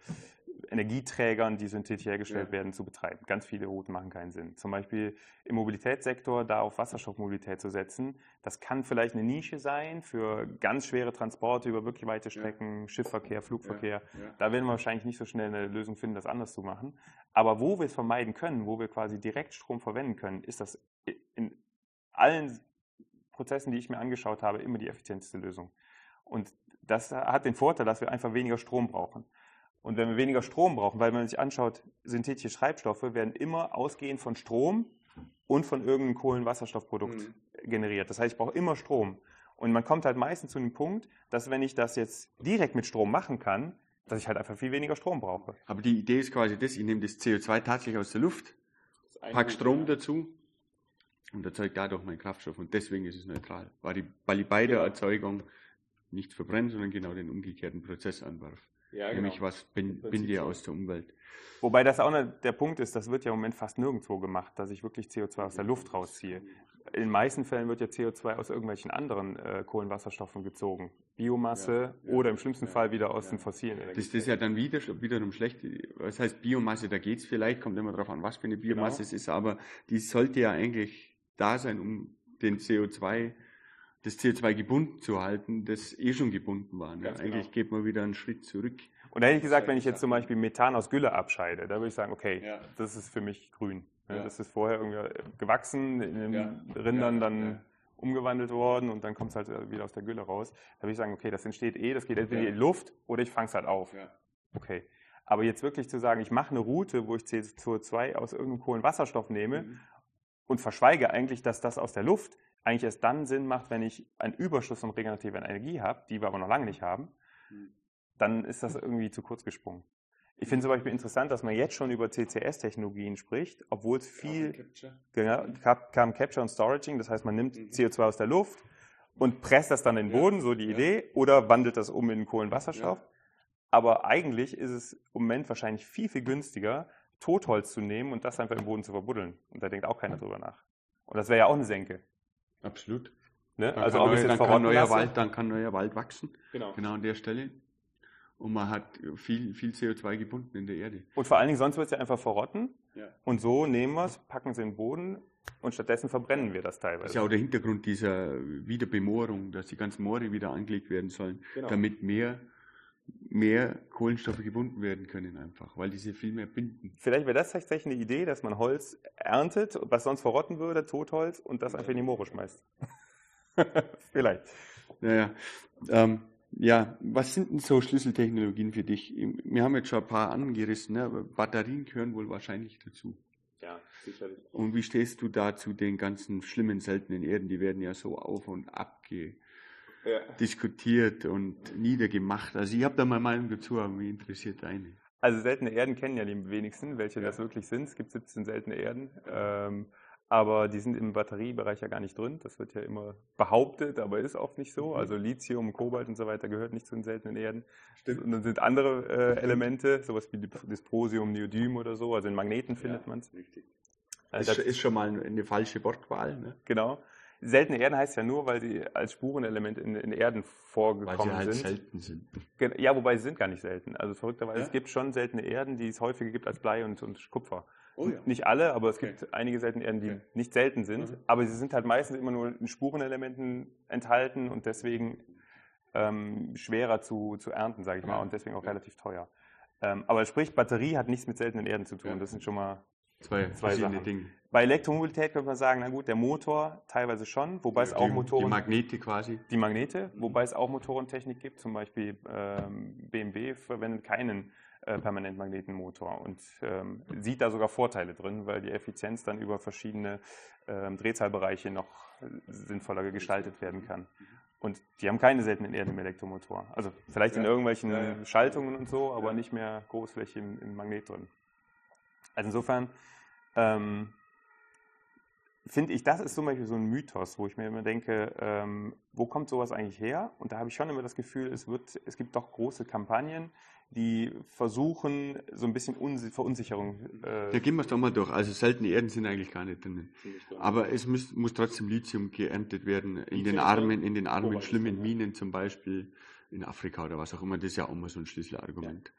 Energieträgern, die synthetisch hergestellt ja. werden, zu betreiben. Ganz viele Routen machen keinen Sinn. Zum Beispiel im Mobilitätssektor da auf Wasserstoffmobilität zu setzen, das kann vielleicht eine Nische sein für ganz schwere Transporte über wirklich weite Strecken, ja. Schiffverkehr, Flugverkehr. Ja. Da werden wir wahrscheinlich nicht so schnell eine Lösung finden, das anders zu machen. Aber wo wir es vermeiden können, wo wir quasi direkt Strom verwenden können, ist das in allen Prozessen, die ich mir angeschaut habe, immer die effizienteste Lösung. Und das hat den Vorteil, dass wir einfach weniger Strom brauchen. Und wenn wir weniger Strom brauchen, weil wenn man sich anschaut, synthetische Treibstoffe werden immer ausgehend von Strom und von irgendeinem Kohlenwasserstoffprodukt mhm. generiert. Das heißt, ich brauche immer Strom. Und man kommt halt meistens zu dem Punkt, dass wenn ich das jetzt direkt mit Strom machen kann, dass ich halt einfach viel weniger Strom brauche. Aber die Idee ist quasi das, ich nehme das CO2 tatsächlich aus der Luft, pack Strom dazu und erzeuge dadurch meinen Kraftstoff. Und deswegen ist es neutral, weil die, weil ich bei der Erzeugung nicht verbrenne, sondern genau den umgekehrten Prozess anwarf. Ja, genau. Nämlich was bin, binde aus der Umwelt. Wobei das auch der Punkt ist, das wird ja im Moment fast nirgendwo gemacht, dass ich wirklich CO2 aus der Luft rausziehe. In den meisten Fällen wird ja CO2 aus irgendwelchen anderen äh, Kohlenwasserstoffen gezogen. Biomasse ja, ja, oder im schlimmsten ja, Fall wieder aus den fossilen Energien. Das, das ist ja dann wieder, wiederum schlecht. Was heißt Biomasse? Da geht es vielleicht, kommt immer darauf an, was für eine Biomasse genau. es ist, aber die sollte ja eigentlich da sein, um den CO2 das CO2 gebunden zu halten, das eh schon gebunden war. Ne? Eigentlich genau. geht man wieder einen Schritt zurück. Und da hätte ich gesagt, wenn ich jetzt zum Beispiel Methan aus Gülle abscheide, da würde ich sagen, okay, ja. das ist für mich grün. Ne? Ja. Das ist vorher irgendwie gewachsen in den ja. Rindern, dann umgewandelt worden und dann kommt es halt wieder aus der Gülle raus. Da würde ich sagen, okay, das entsteht eh, das geht entweder in die Luft oder ich fange es halt auf. Okay. Aber jetzt wirklich zu sagen, ich mache eine Route, wo ich CO2 aus irgendeinem Kohlenwasserstoff nehme Mhm. und verschweige eigentlich, dass das aus der Luft eigentlich erst dann Sinn macht, wenn ich einen Überschuss von regenerativer Energie habe, die wir aber noch lange nicht haben, Mhm. dann ist das irgendwie zu kurz gesprungen. Ich finde zum Beispiel interessant, dass man jetzt schon über CCS-Technologien spricht, obwohl es viel genau, Cap- Carbon Capture und Storaging, das heißt, man nimmt Mhm. CO2 aus der Luft und presst das dann in den Ja. Boden, so die Ja. Idee, oder wandelt das um in Kohlenwasserstoff. Ja. Aber eigentlich ist es im Moment wahrscheinlich viel, viel günstiger, Totholz zu nehmen und das einfach im Boden zu verbuddeln. Und da denkt auch keiner drüber nach. Und das wäre ja auch eine Senke. Absolut. Ne? Dann, Also kann, jetzt dann, kann neuer Wald, dann kann neuer Wald wachsen, Genau. genau an der Stelle. Und man hat viel, viel CO2 gebunden in der Erde. Und vor allen Dingen, sonst wird es ja einfach verrotten. Ja. Und so nehmen wir es, packen es in den Boden und stattdessen verbrennen wir das Das ist teilweise. ja auch der Hintergrund dieser Wiederbemoorung, dass die ganzen Moore wieder angelegt werden sollen, Genau. damit mehr, mehr Kohlenstoffe gebunden werden können einfach, weil diese viel mehr binden. Vielleicht wäre das tatsächlich eine Idee, dass man Holz erntet, was sonst verrotten würde, Totholz, und das einfach in die Moore schmeißt. Vielleicht. Naja, ähm, ja, was sind denn so Schlüsseltechnologien für dich? Wir haben jetzt schon ein paar angerissen, ne? aber Batterien gehören wohl wahrscheinlich dazu. Ja, sicherlich. Und wie stehst du da zu den ganzen schlimmen, seltenen Erden? Die werden ja so auf und ab ge Ja. diskutiert und niedergemacht. Also ich habe da mal Meinung dazu, aber mich interessiert deine. Also seltene Erden kennen ja die wenigsten, welche Ja. das wirklich sind. Es gibt 17 seltene Erden, ähm, aber die sind im Batteriebereich ja gar nicht drin. Das wird ja immer behauptet, aber ist oft nicht so. Mhm. Also Lithium, Kobalt und so weiter gehört nicht zu den seltenen Erden. Stimmt. Und dann sind andere äh, Elemente, sowas wie Dysprosium, Neodym oder so, also in Magneten findet man es. Richtig. Ist, das- schon- ist schon mal eine falsche Wortwahl, ne? Genau. Seltene Erden heißt ja nur, weil sie als Spurenelement in, in Erden weil vorgekommen sie halt sind. selten sind. Ja, wobei sie sind gar nicht selten. Also verrückterweise, Ja? es gibt schon seltene Erden, die es häufiger gibt als Blei und, und Kupfer. Oh ja. Nicht alle, aber es Okay. gibt einige seltene Erden, die Okay. nicht selten sind. Mhm. Aber sie sind halt meistens immer nur in Spurenelementen enthalten und deswegen ähm, schwerer zu, zu ernten, sage ich mal, Ja. und deswegen auch Ja. relativ teuer. Ähm, aber sprich, Batterie hat nichts mit seltenen Erden zu tun. Ja. Das sind schon mal Zwei, Zwei Sachen. Dinge. bei Elektromobilität könnte man sagen, na gut, der Motor teilweise schon, wobei es die, auch Die Motoren Magnete quasi. die Magnete, wobei es auch Motorentechnik gibt, zum Beispiel ähm, BMW verwendet keinen äh, Permanentmagnetenmotor und ähm, sieht da sogar Vorteile drin, weil die Effizienz dann über verschiedene ähm, Drehzahlbereiche noch äh, sinnvoller gestaltet werden kann. Und die haben keine seltenen Erden im Elektromotor. Also vielleicht in Ja. irgendwelchen Ja, ja. Schaltungen und so, aber nicht mehr Großfläche im, im Magnet drin. Also insofern ähm, finde ich, das ist zum Beispiel so ein Mythos, wo ich mir immer denke, ähm, wo kommt sowas eigentlich her? Und da habe ich schon immer das Gefühl, es, wird, es gibt doch große Kampagnen, die versuchen, so ein bisschen Unsi Verunsicherung. Da Äh, gehen wir es doch mal durch. Also seltene Erden sind eigentlich gar nicht drin. Aber es muss, muss trotzdem Lithium geerntet werden in Lithium den armen, in den armen, ist schlimmen ja. Minen zum Beispiel in Afrika oder was auch immer. Das ist ja auch mal so ein Schlüsselargument.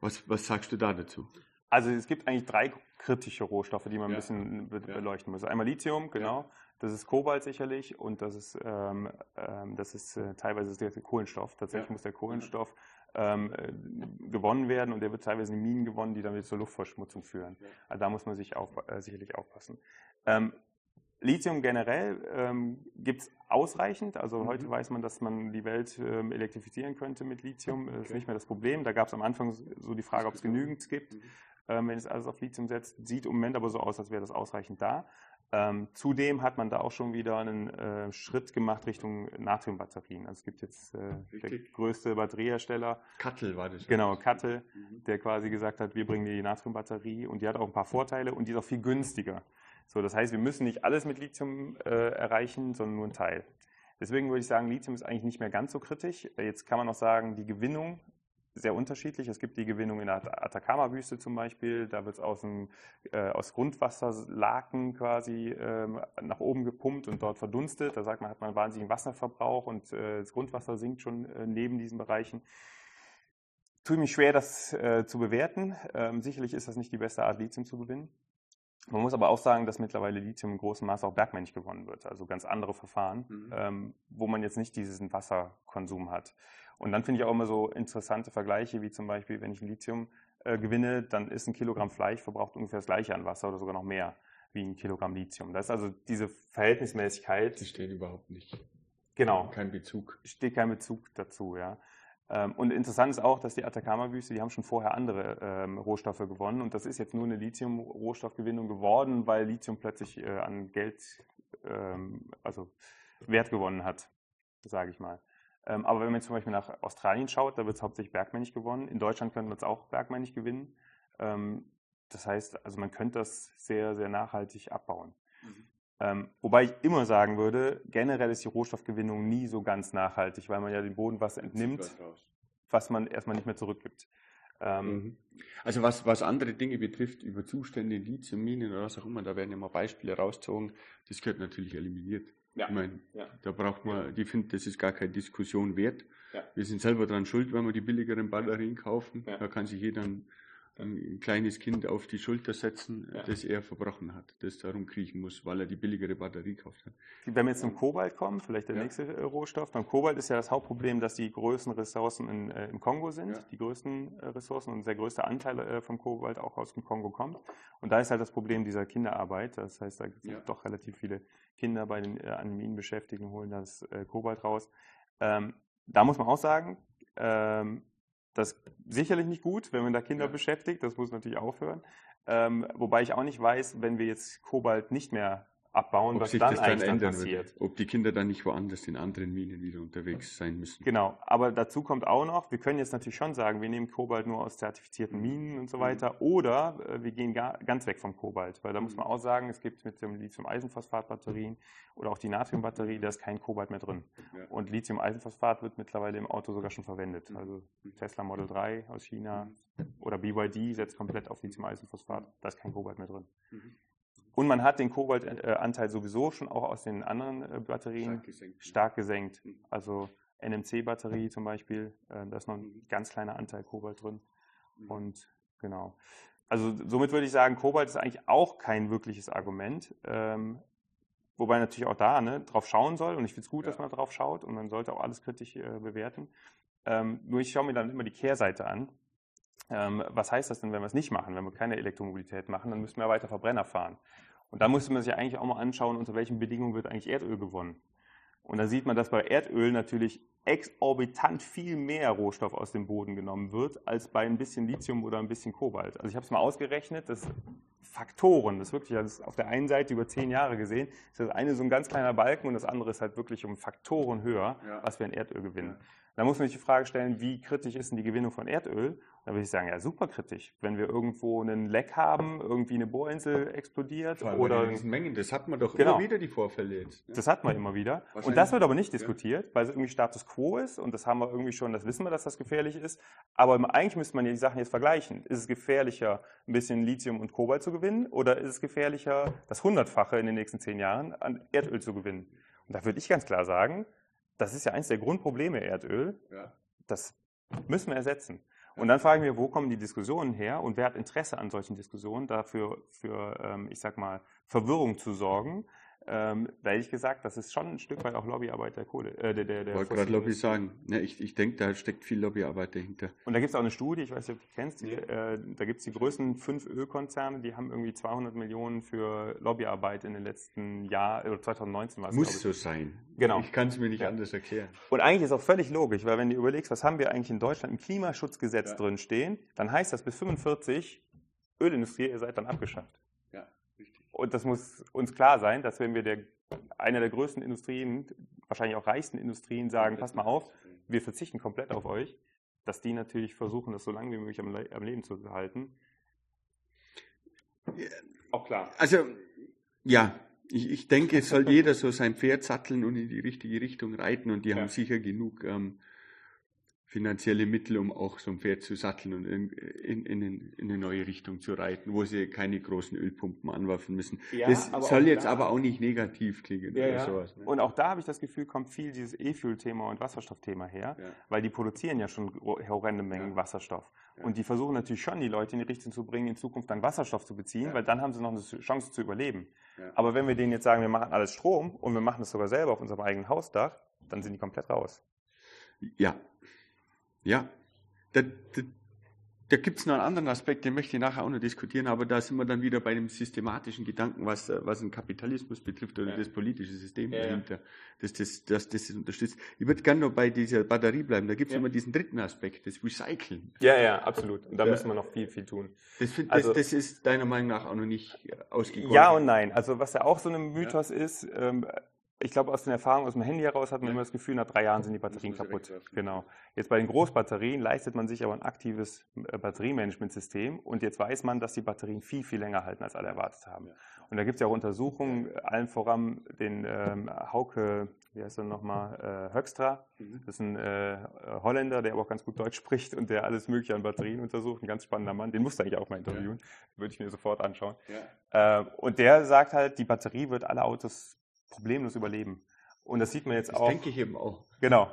Was, was sagst du da dazu? Also es gibt eigentlich drei kritische Rohstoffe, die man ein Ja. bisschen be Ja. beleuchten muss. Einmal Lithium, genau. Das ist Kobalt sicherlich und das ist, ähm, ähm, das ist äh, teilweise ist der Kohlenstoff. Tatsächlich Ja. muss der Kohlenstoff ähm, äh, gewonnen werden und der wird teilweise in Minen gewonnen, die dann wieder zur Luftverschmutzung führen. Ja. Also da muss man sich auf, äh, sicherlich aufpassen. Ähm, Lithium generell ähm, gibt es ausreichend. Also Mhm. heute weiß man, dass man die Welt ähm, elektrifizieren könnte mit Lithium. Das ist nicht mehr das Problem. Da gab es am Anfang so die Frage, ob es genügend gibt, ähm, wenn es alles auf Lithium setzt. Sieht im Moment aber so aus, als wäre das ausreichend da. Ähm, zudem hat man da auch schon wieder einen äh, Schritt gemacht Richtung Natriumbatterien. Also es gibt jetzt äh, der größte Batteriehersteller, Kattel war das. genau, Kattel, Mhm. der quasi gesagt hat, wir bringen die Natriumbatterie und die hat auch ein paar Vorteile und die ist auch viel günstiger. So, das heißt, wir müssen nicht alles mit Lithium äh, erreichen, sondern nur einen Teil. Deswegen würde ich sagen, Lithium ist eigentlich nicht mehr ganz so kritisch. Jetzt kann man auch sagen, die Gewinnung sehr unterschiedlich. Es gibt die Gewinnung in der At- Atacama-Wüste zum Beispiel. Da wird es aus, dem, äh, aus Grundwasserlaken quasi ähm, nach oben gepumpt und dort verdunstet. Da sagt man, hat man einen wahnsinnigen Wasserverbrauch und äh, das Grundwasser sinkt schon äh, neben diesen Bereichen. Tue mich schwer, das äh, zu bewerten. Ähm, sicherlich ist das nicht die beste Art, Lithium zu gewinnen. Man muss aber auch sagen, dass mittlerweile Lithium in großem Maße auch bergmännisch gewonnen wird, also ganz andere Verfahren, Mhm. ähm, wo man jetzt nicht diesen Wasserkonsum hat. Und dann finde ich auch immer so interessante Vergleiche, wie zum Beispiel, wenn ich Lithium äh, gewinne, dann ist ein Kilogramm Fleisch verbraucht ungefähr das gleiche an Wasser oder sogar noch mehr. wie ein Kilogramm Lithium. Das ist also diese Verhältnismäßigkeit. Die steht überhaupt nicht. Genau. Kein Bezug. Steht kein Bezug dazu, ja. Ähm, und interessant ist auch, dass die Atacama-Wüste, die haben schon vorher andere ähm, Rohstoffe gewonnen und das ist jetzt nur eine Lithium-Rohstoffgewinnung geworden, weil Lithium plötzlich äh, an Geld, ähm, also Wert gewonnen hat, sage ich mal. Ähm, aber wenn man jetzt zum Beispiel nach Australien schaut, da wird es hauptsächlich bergmännig gewonnen. In Deutschland könnte man es auch bergmännig gewinnen. Ähm, das heißt, also man könnte das sehr, sehr nachhaltig abbauen. Mhm. Ähm, wobei ich immer sagen würde, generell ist die Rohstoffgewinnung nie so ganz nachhaltig, weil man ja dem Boden was entnimmt, was man erstmal nicht mehr zurückgibt. Ähm, mhm. also was, was andere Dinge betrifft, über Zustände in Lithiumminen oder was auch immer, da werden ja mal Beispiele rausgezogen, das gehört natürlich eliminiert. Ja. Ich meine, ja. da braucht man, ich finde, das ist gar keine Diskussion wert. Ja. Wir sind selber daran schuld, wenn wir die billigeren Batterien kaufen. Da kann sich jeder ein ein kleines Kind auf die Schulter setzen, ja. das er verbrochen hat, das darum kriechen muss, weil er die billigere Batterie gekauft hat. Wenn wir jetzt zum Kobalt kommen, vielleicht der ja. nächste äh, Rohstoff. Beim Kobalt ist ja das Hauptproblem, dass die größten Ressourcen in, äh, im Kongo sind, ja. die größten äh, Ressourcen und der größte Anteil äh, vom Kobalt auch aus dem Kongo kommt. Und da ist halt das Problem dieser Kinderarbeit. Das heißt, da gibt es doch relativ viele Kinder bei den äh, an Minen Beschäftigten holen das äh, Kobalt raus. Ähm, da muss man auch sagen, ähm, das ist sicherlich nicht gut, wenn man da Kinder ja. beschäftigt. Das muss natürlich aufhören. Ähm, wobei ich auch nicht weiß, wenn wir jetzt Kobalt nicht mehr abbauen, ob was sich dann das dann ändern passiert. Wird. Ob die Kinder dann nicht woanders in anderen Minen wieder unterwegs sein müssen. Genau, aber dazu kommt auch noch, wir können jetzt natürlich schon sagen, wir nehmen Kobalt nur aus zertifizierten Minen und so weiter mhm. oder äh, wir gehen gar, ganz weg vom Kobalt, weil da muss man mhm. auch sagen, es gibt mit dem Lithium-Eisenphosphat-Batterien oder auch die Natriumbatterie, da ist kein Kobalt mehr drin. Ja. Und Lithium-Eisenphosphat wird mittlerweile im Auto sogar schon verwendet. Mhm. Also Tesla Model 3 aus China oder BYD setzt komplett auf Lithium-Eisenphosphat, da ist kein Kobalt mehr drin. Und man hat den Kobaltanteil sowieso schon auch aus den anderen äh, Batterien stark gesenkt. Stark gesenkt. Mhm. Also NMC-Batterie zum Beispiel, äh, da ist noch ein mhm. ganz kleiner Anteil Kobalt drin. Mhm. Und genau. Also somit würde ich sagen, Kobalt ist eigentlich auch kein wirkliches Argument. Ähm, wobei natürlich auch da ne, drauf schauen soll. Und ich finde es gut, ja. dass man drauf schaut und man sollte auch alles kritisch äh, bewerten. Ähm, nur ich schaue mir dann immer die Kehrseite an. Ähm, was heißt das denn, wenn wir es nicht machen? Wenn wir keine Elektromobilität machen, dann müssen wir weiter Verbrenner fahren. Und da muss man sich eigentlich auch mal anschauen, unter welchen Bedingungen wird eigentlich Erdöl gewonnen. Und da sieht man, dass bei Erdöl natürlich exorbitant viel mehr Rohstoff aus dem Boden genommen wird, als bei ein bisschen Lithium oder ein bisschen Kobalt. Also ich habe es mal ausgerechnet, das Faktoren, das ist wirklich das auf der einen Seite über zehn Jahre gesehen, ist das eine so ein ganz kleiner Balken und das andere ist halt wirklich um Faktoren höher, ja. was wir in Erdöl gewinnen. Ja. Da muss man sich die Frage stellen, wie kritisch ist denn die Gewinnung von Erdöl? Da würde ich sagen, ja, super kritisch. Wenn wir irgendwo einen Leck haben, irgendwie eine Bohrinsel explodiert oder. In Mengen, das hat man doch genau. immer wieder die Vorfälle jetzt. Ne? Das hat man immer wieder. Und das wird aber nicht diskutiert, ja. weil es irgendwie Status quo ist und das haben wir irgendwie schon, das wissen wir, dass das gefährlich ist. Aber eigentlich müsste man ja die Sachen jetzt vergleichen. Ist es gefährlicher, ein bisschen Lithium und Kobalt zu gewinnen oder ist es gefährlicher, das Hundertfache in den nächsten zehn Jahren an Erdöl zu gewinnen? Und da würde ich ganz klar sagen, das ist ja eines der Grundprobleme Erdöl. Ja. Das müssen wir ersetzen. Und dann frage ich mich, wo kommen die Diskussionen her und wer hat Interesse an solchen Diskussionen, dafür für, ähm, ich sag mal, Verwirrung zu sorgen ähm, ehrlich gesagt, das ist schon ein Stück weit auch Lobbyarbeit der Kohle. Äh, der, der, der Wollte gerade Lobby sagen. Ja, ich, ich denke, da steckt viel Lobbyarbeit dahinter. Und da gibt es auch eine Studie, ich weiß nicht, ob du die kennst, die, äh, da gibt es die größten fünf Ölkonzerne, die haben irgendwie 200 Millionen für Lobbyarbeit in den letzten Jahren, oder 2019 war es. Muss so sein. Genau. Ich kann es mir nicht ja. anders erklären. Und eigentlich ist auch völlig logisch, weil wenn du überlegst, was haben wir eigentlich in Deutschland im Klimaschutzgesetz ja. drin stehen, dann heißt das bis 45 Ölindustrie, ihr seid dann abgeschafft. Und das muss uns klar sein, dass wenn wir der einer der größten Industrien, wahrscheinlich auch reichsten Industrien sagen, pass mal auf, wir verzichten komplett auf euch, dass die natürlich versuchen, das so lange wie möglich am, Le am Leben zu halten. Ja, auch klar. Also, ja, ich, ich denke, es soll jeder so sein Pferd satteln und in die richtige Richtung reiten und die ja. haben sicher genug ähm, finanzielle Mittel, um auch so ein Pferd zu satteln und in, in, in, in eine neue Richtung zu reiten, wo sie keine großen Ölpumpen anwerfen müssen. Ja, das soll jetzt da, aber auch nicht negativ klingen ja, oder ja. sowas. Ne? Und auch da habe ich das Gefühl, kommt viel dieses E-Fuel-Thema und Wasserstoffthema her, weil die produzieren ja schon horrende Mengen Wasserstoff. Und die versuchen natürlich schon, die Leute in die Richtung zu bringen, in Zukunft dann Wasserstoff zu beziehen, weil dann haben sie noch eine Chance zu überleben. Aber wenn wir denen jetzt sagen, wir machen alles Strom und wir machen das sogar selber auf unserem eigenen Hausdach, dann sind die komplett raus. Ja, ja, das, das, da gibt es noch einen anderen Aspekt, den möchte ich nachher auch noch diskutieren, aber da sind wir dann wieder bei dem systematischen Gedanken, was, was den Kapitalismus betrifft oder ja. das politische System ja, dahinter, dass das, dass das unterstützt. Ich würde gerne noch bei dieser Batterie bleiben. Da gibt es ja. immer diesen dritten Aspekt, das Recyceln. Ja, ja, absolut. Und da müssen wir noch viel, viel tun. Das, find, also, das, das, ist deiner Meinung nach auch noch nicht ausgegoren. Ja und nein. Also was ja auch so ein Mythos ist, ähm, ich glaube, aus den Erfahrungen aus dem Handy heraus hat man immer das Gefühl, nach drei Jahren sind die Batterien kaputt. Genau. Jetzt bei den Großbatterien leistet man sich aber ein aktives äh, Batteriemanagementsystem und jetzt weiß man, dass die Batterien viel, viel länger halten, als alle erwartet haben. Und da gibt es ja auch Untersuchungen, allen voran den ähm, Hauke, wie heißt er nochmal, äh, Höckstra. Mhm. Das ist ein äh, Holländer, der aber auch ganz gut Deutsch spricht und der alles Mögliche an Batterien untersucht. Ein ganz spannender Mann. Den musste eigentlich auch mal interviewen. Ja. Würde ich mir sofort anschauen. Ja. Äh, und der sagt halt, die Batterie wird alle Autos problemlos überleben. Und das sieht man jetzt das auch. denke ich eben auch. Genau.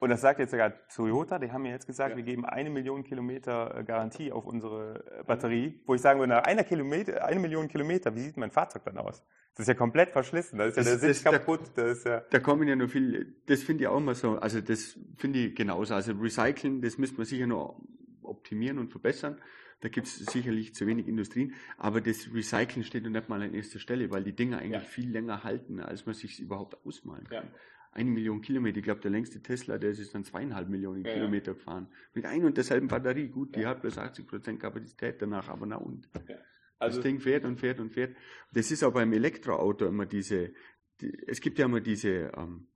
Und das sagt jetzt sogar Toyota, die haben mir jetzt gesagt, ja. wir geben eine Million Kilometer äh, Garantie auf unsere äh, Batterie, wo ich sagen würde, nach einer Kilometer, eine Million Kilometer, wie sieht mein Fahrzeug dann aus? Das ist ja komplett verschlissen, da ist ja der Sitz kaputt. Da, ist ja da kommen ja noch viel, das finde ich auch immer so, also das finde ich genauso. Also Recycling, das müsste man sicher noch optimieren und verbessern. Da gibt es sicherlich zu wenig Industrien, aber das Recyceln steht noch nicht mal an erster Stelle, weil die Dinger eigentlich ja. viel länger halten, als man sich überhaupt ausmalen kann. Ja. Eine Million Kilometer, ich glaube, der längste Tesla, der ist dann zweieinhalb Millionen ja, Kilometer gefahren. Mit ein und derselben Batterie. Gut, die hat bloß 80 Prozent Kapazität danach, aber na und. Also das Ding fährt und fährt und fährt. Das ist auch beim Elektroauto immer diese, die, es gibt ja immer diese, ähm,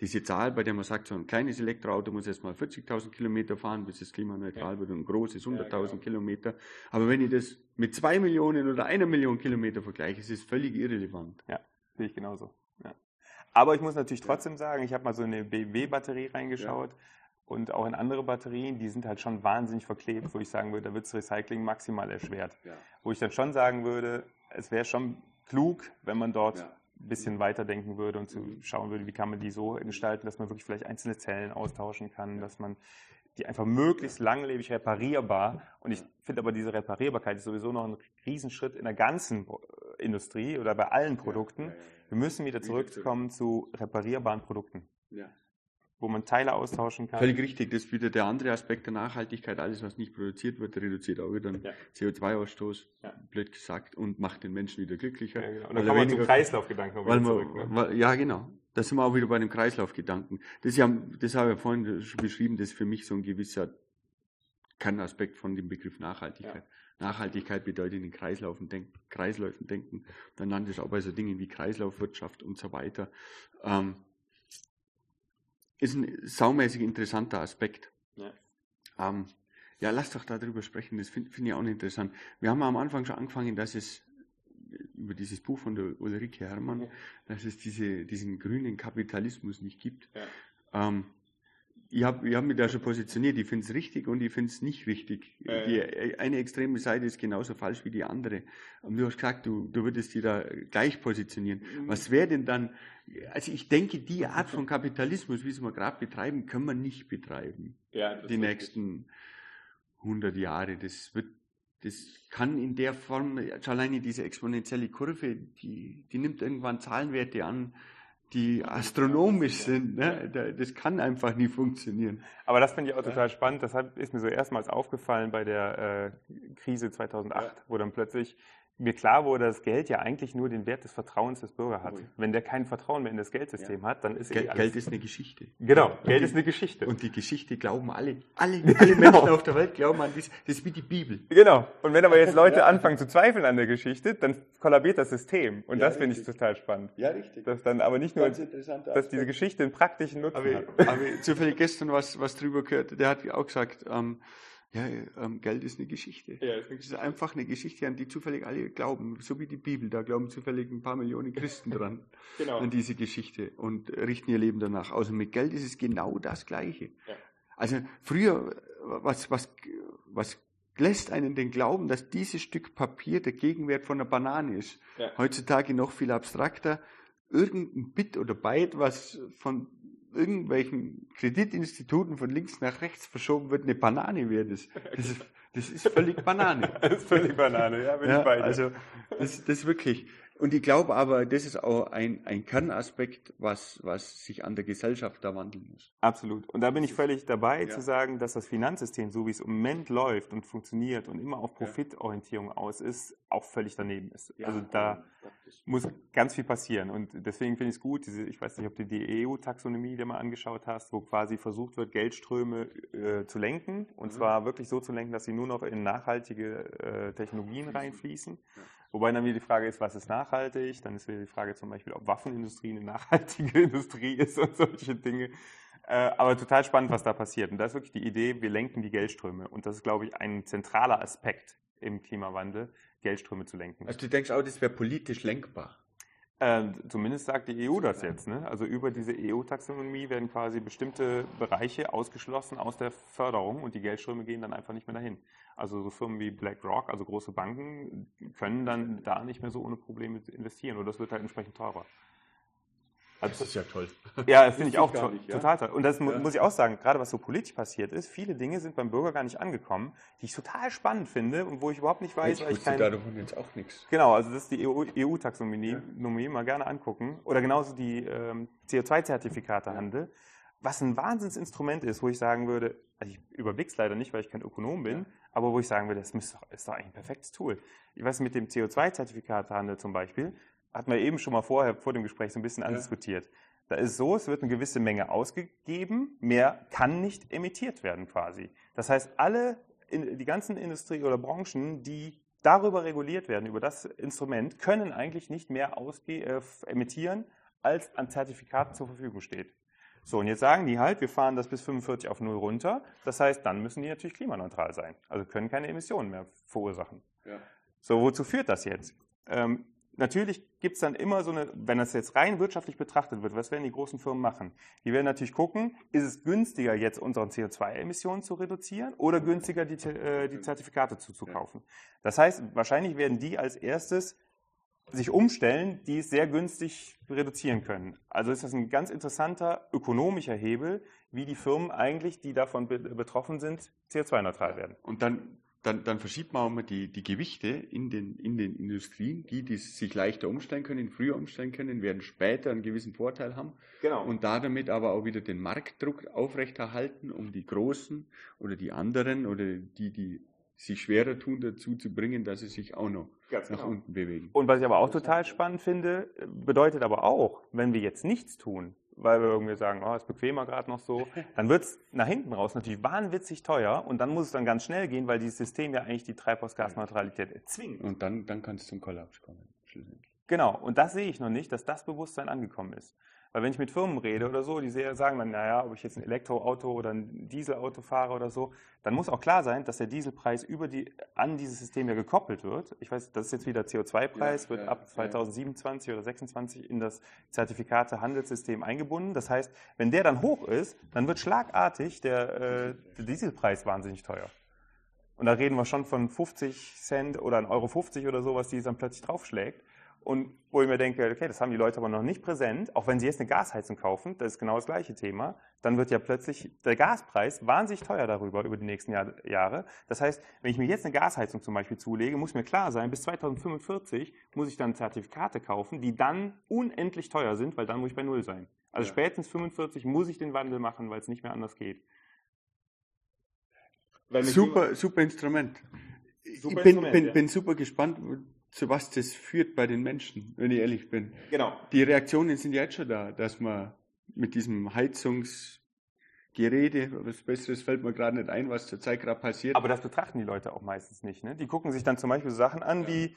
diese Zahl, bei der man sagt, so ein kleines Elektroauto muss erst mal 40.000 Kilometer fahren, bis es klimaneutral ja. wird und ein großes 100.000 ja, genau. Kilometer. Aber wenn ich das mit zwei Millionen oder einer Million Kilometer vergleiche, ist es völlig irrelevant. Ja, sehe ich genauso. Ja. Aber ich muss natürlich trotzdem sagen, ich habe mal so eine BMW-Batterie reingeschaut und auch in andere Batterien, die sind halt schon wahnsinnig verklebt, wo ich sagen würde, da wird das Recycling maximal erschwert. Wo ich dann schon sagen würde, es wäre schon klug, wenn man dort bisschen weiterdenken würde und zu mhm. schauen würde, wie kann man die so gestalten, dass man wirklich vielleicht einzelne Zellen austauschen kann, dass man die einfach möglichst langlebig reparierbar und ich finde aber diese Reparierbarkeit ist sowieso noch ein Riesenschritt in der ganzen Industrie oder bei allen Produkten. Wir müssen wieder zurückkommen zu reparierbaren Produkten. Ja wo man Teile austauschen kann. Völlig richtig, das ist wieder der andere Aspekt der Nachhaltigkeit. Alles, was nicht produziert wird, reduziert auch wieder den ja. CO2-Ausstoß, ja. blöd gesagt, und macht den Menschen wieder glücklicher. Ja, genau. Und dann kommen wir zum Kreislaufgedanken weil zurück. Ne? Weil, ja, genau. Da sind wir auch wieder bei dem Kreislaufgedanken. Das, ja, das habe ich ja vorhin schon beschrieben, das ist für mich so ein gewisser Kernaspekt von dem Begriff Nachhaltigkeit. Nachhaltigkeit bedeutet in Kreislaufen denken, Kreisläufen denken. Dann landet es auch bei so Dingen wie Kreislaufwirtschaft und so weiter. Ähm, ist ein saumäßig interessanter Aspekt. Ja. Ähm, ja, lass doch darüber sprechen, das finde find ich auch interessant. Wir haben am Anfang schon angefangen, dass es über dieses Buch von der Ulrike Herrmann, ja. dass es diese, diesen grünen Kapitalismus nicht gibt. Ja. Ähm, ich habe ich hab mich da schon positioniert. Ich finde es richtig und ich finde es nicht richtig. Äh. Die, eine extreme Seite ist genauso falsch wie die andere. Und du hast gesagt, du, du würdest die da gleich positionieren. Mhm. Was wäre denn dann, also ich denke, die Art von Kapitalismus, wie es wir gerade betreiben, können wir nicht betreiben. Ja, die nächsten 100 Jahre. Das wird, das kann in der Form, alleine diese exponentielle Kurve, die, die nimmt irgendwann Zahlenwerte an, die astronomisch sind. Ne? Das kann einfach nie funktionieren. Aber das finde ich auch total spannend. Das ist mir so erstmals aufgefallen bei der äh, Krise 2008, wo dann plötzlich mir klar wurde, dass Geld ja eigentlich nur den Wert des Vertrauens des Bürgers hat. Wenn der kein Vertrauen mehr in das Geldsystem ja. hat, dann ist Geld, eh alles Geld ist eine Geschichte. Genau, und Geld die, ist eine Geschichte. Und die Geschichte glauben alle, alle, alle genau. Menschen auf der Welt glauben an das. Das ist wie die Bibel. Genau. Und wenn aber jetzt Leute ja. anfangen zu zweifeln an der Geschichte, dann kollabiert das System. Und ja, das finde ich total spannend. Ja, richtig. Dass dann aber nicht nur, dass diese Geschichte einen praktischen Nutzen aber, hat. Habe ich zufällig gestern was, was drüber gehört. Der hat auch gesagt, ähm, ja, ähm, Geld ist eine Geschichte. Ja, ist eine ist einfach eine Geschichte, an die zufällig alle glauben. So wie die Bibel, da glauben zufällig ein paar Millionen Christen dran. genau. An diese Geschichte und richten ihr Leben danach aus. Und mit Geld ist es genau das Gleiche. Ja. Also früher, was, was, was lässt einen denn glauben, dass dieses Stück Papier der Gegenwert von einer Banane ist? Ja. Heutzutage noch viel abstrakter. Irgendein Bit oder Byte, was von irgendwelchen Kreditinstituten von links nach rechts verschoben wird, eine Banane wäre das. Das ist, das ist völlig Banane. das ist völlig Banane, ja, bin ja, ich bei dir. Also, das, das ist wirklich, Und ich glaube aber, das ist auch ein, ein Kernaspekt, was, was sich an der Gesellschaft da wandeln muss. Absolut. Und da bin ich völlig dabei ja. zu sagen, dass das Finanzsystem, so wie es im Moment läuft und funktioniert und immer auf Profitorientierung aus ist, auch völlig daneben ist. Ja, also da muss ganz viel passieren. Und deswegen finde ich es gut, diese, ich weiß nicht, ob du die EU-Taxonomie dir mal angeschaut hast, wo quasi versucht wird, Geldströme äh, zu lenken. Und mhm. zwar wirklich so zu lenken, dass sie nur noch in nachhaltige äh, Technologien reinfließen. Ja. Wobei dann wieder die Frage ist, was ist nachhaltig? Dann ist wieder die Frage zum Beispiel, ob Waffenindustrie eine nachhaltige Industrie ist und solche Dinge. Äh, aber total spannend, was da passiert. Und da ist wirklich die Idee, wir lenken die Geldströme. Und das ist, glaube ich, ein zentraler Aspekt im Klimawandel, Geldströme zu lenken. Also du denkst auch, das wäre politisch lenkbar? Äh, zumindest sagt die EU das jetzt. Ne? Also über diese EU-Taxonomie werden quasi bestimmte Bereiche ausgeschlossen aus der Förderung und die Geldströme gehen dann einfach nicht mehr dahin. Also so Firmen wie BlackRock, also große Banken, können dann da nicht mehr so ohne Probleme investieren oder das wird halt entsprechend teurer. Also, das ist ja toll. Ja, das finde ich auch to nicht, ja? total toll. Und das ja. muss ich auch sagen, gerade was so politisch passiert ist, viele Dinge sind beim Bürger gar nicht angekommen, die ich total spannend finde und wo ich überhaupt nicht weiß, ich weil ich kein... davon jetzt auch nichts. Genau, also das ist die EU-Taxonomie, EU ja. mal gerne angucken. Oder genauso die ähm, CO2-Zertifikatehandel, was ein Wahnsinnsinstrument ist, wo ich sagen würde, also ich überblick's leider nicht, weil ich kein Ökonom bin, aber wo ich sagen würde, das ist doch, ist doch eigentlich ein perfektes Tool. Ich weiß, mit dem CO2-Zertifikatehandel zum Beispiel, hatten wir eben schon mal vorher, vor dem Gespräch so ein bisschen andiskutiert. Da ist so, es wird eine gewisse Menge ausgegeben, mehr kann nicht emittiert werden quasi. Das heißt, alle, die ganzen Industrie oder Branchen, die darüber reguliert werden, über das Instrument, können eigentlich nicht mehr äh, emittieren, als an Zertifikaten zur Verfügung steht. So, und jetzt sagen die halt, wir fahren das bis 45 auf null runter. Das heißt, dann müssen die natürlich klimaneutral sein. Also können keine Emissionen mehr verursachen. Ja. So, wozu führt das jetzt? Ähm, Natürlich gibt es dann immer so eine, wenn das jetzt rein wirtschaftlich betrachtet wird, was werden die großen Firmen machen? Die werden natürlich gucken, ist es günstiger, jetzt unsere CO2-Emissionen zu reduzieren oder günstiger, die, äh, die Zertifikate zuzukaufen. Das heißt, wahrscheinlich werden die als erstes sich umstellen, die es sehr günstig reduzieren können. Also ist das ein ganz interessanter ökonomischer Hebel, wie die Firmen eigentlich, die davon betroffen sind, CO2-neutral werden. Und dann dann, dann verschiebt man auch mal die, die Gewichte in den, in den Industrien. Die, die sich leichter umstellen können, früher umstellen können, werden später einen gewissen Vorteil haben. Genau. Und da damit aber auch wieder den Marktdruck aufrechterhalten, um die Großen oder die anderen oder die, die sich schwerer tun, dazu zu bringen, dass sie sich auch noch Ganz nach genau. unten bewegen. Und was ich aber auch total spannend finde, bedeutet aber auch, wenn wir jetzt nichts tun, weil wir irgendwie sagen, oh, ist bequemer gerade noch so, dann wird es nach hinten raus natürlich wahnwitzig teuer und dann muss es dann ganz schnell gehen, weil dieses System ja eigentlich die Treibhausgasneutralität erzwingt. Und dann, dann kann es zum Kollaps kommen. Genau, und das sehe ich noch nicht, dass das Bewusstsein angekommen ist. Weil wenn ich mit Firmen rede oder so, die sagen dann, naja, ob ich jetzt ein Elektroauto oder ein Dieselauto fahre oder so, dann muss auch klar sein, dass der Dieselpreis über die, an dieses System ja gekoppelt wird. Ich weiß, das ist jetzt wieder CO2-Preis, ja, wird ja, ab 2027 ja. oder 2026 in das Zertifikate-Handelssystem eingebunden. Das heißt, wenn der dann hoch ist, dann wird schlagartig der, äh, der Dieselpreis wahnsinnig teuer. Und da reden wir schon von 50 Cent oder 1,50 Euro 50 oder so, was die dann plötzlich draufschlägt. Und wo ich mir denke, okay, das haben die Leute aber noch nicht präsent, auch wenn sie jetzt eine Gasheizung kaufen, das ist genau das gleiche Thema, dann wird ja plötzlich der Gaspreis wahnsinnig teuer darüber über die nächsten Jahr, Jahre. Das heißt, wenn ich mir jetzt eine Gasheizung zum Beispiel zulege, muss mir klar sein, bis 2045 muss ich dann Zertifikate kaufen, die dann unendlich teuer sind, weil dann muss ich bei Null sein. Also ja. spätestens 45 muss ich den Wandel machen, weil es nicht mehr anders geht. Super, super Instrument. Super ich bin, Instrument, bin, ja. bin super gespannt, zu was das führt bei den Menschen, wenn ich ehrlich bin. Genau. Die Reaktionen sind jetzt schon da, dass man mit diesem Heizungsgerede, was Besseres fällt mir gerade nicht ein, was zurzeit gerade passiert. Aber das betrachten die Leute auch meistens nicht. Ne? Die gucken sich dann zum Beispiel Sachen an, wie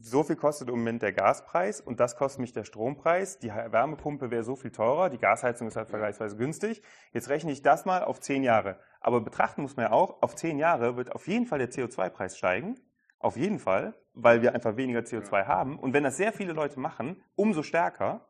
so viel kostet im Moment der Gaspreis und das kostet mich der Strompreis. Die Wärmepumpe wäre so viel teurer, die Gasheizung ist halt vergleichsweise günstig. Jetzt rechne ich das mal auf zehn Jahre. Aber betrachten muss man ja auch, auf zehn Jahre wird auf jeden Fall der CO2-Preis steigen auf jeden Fall, weil wir einfach weniger CO2 haben. Und wenn das sehr viele Leute machen, umso stärker.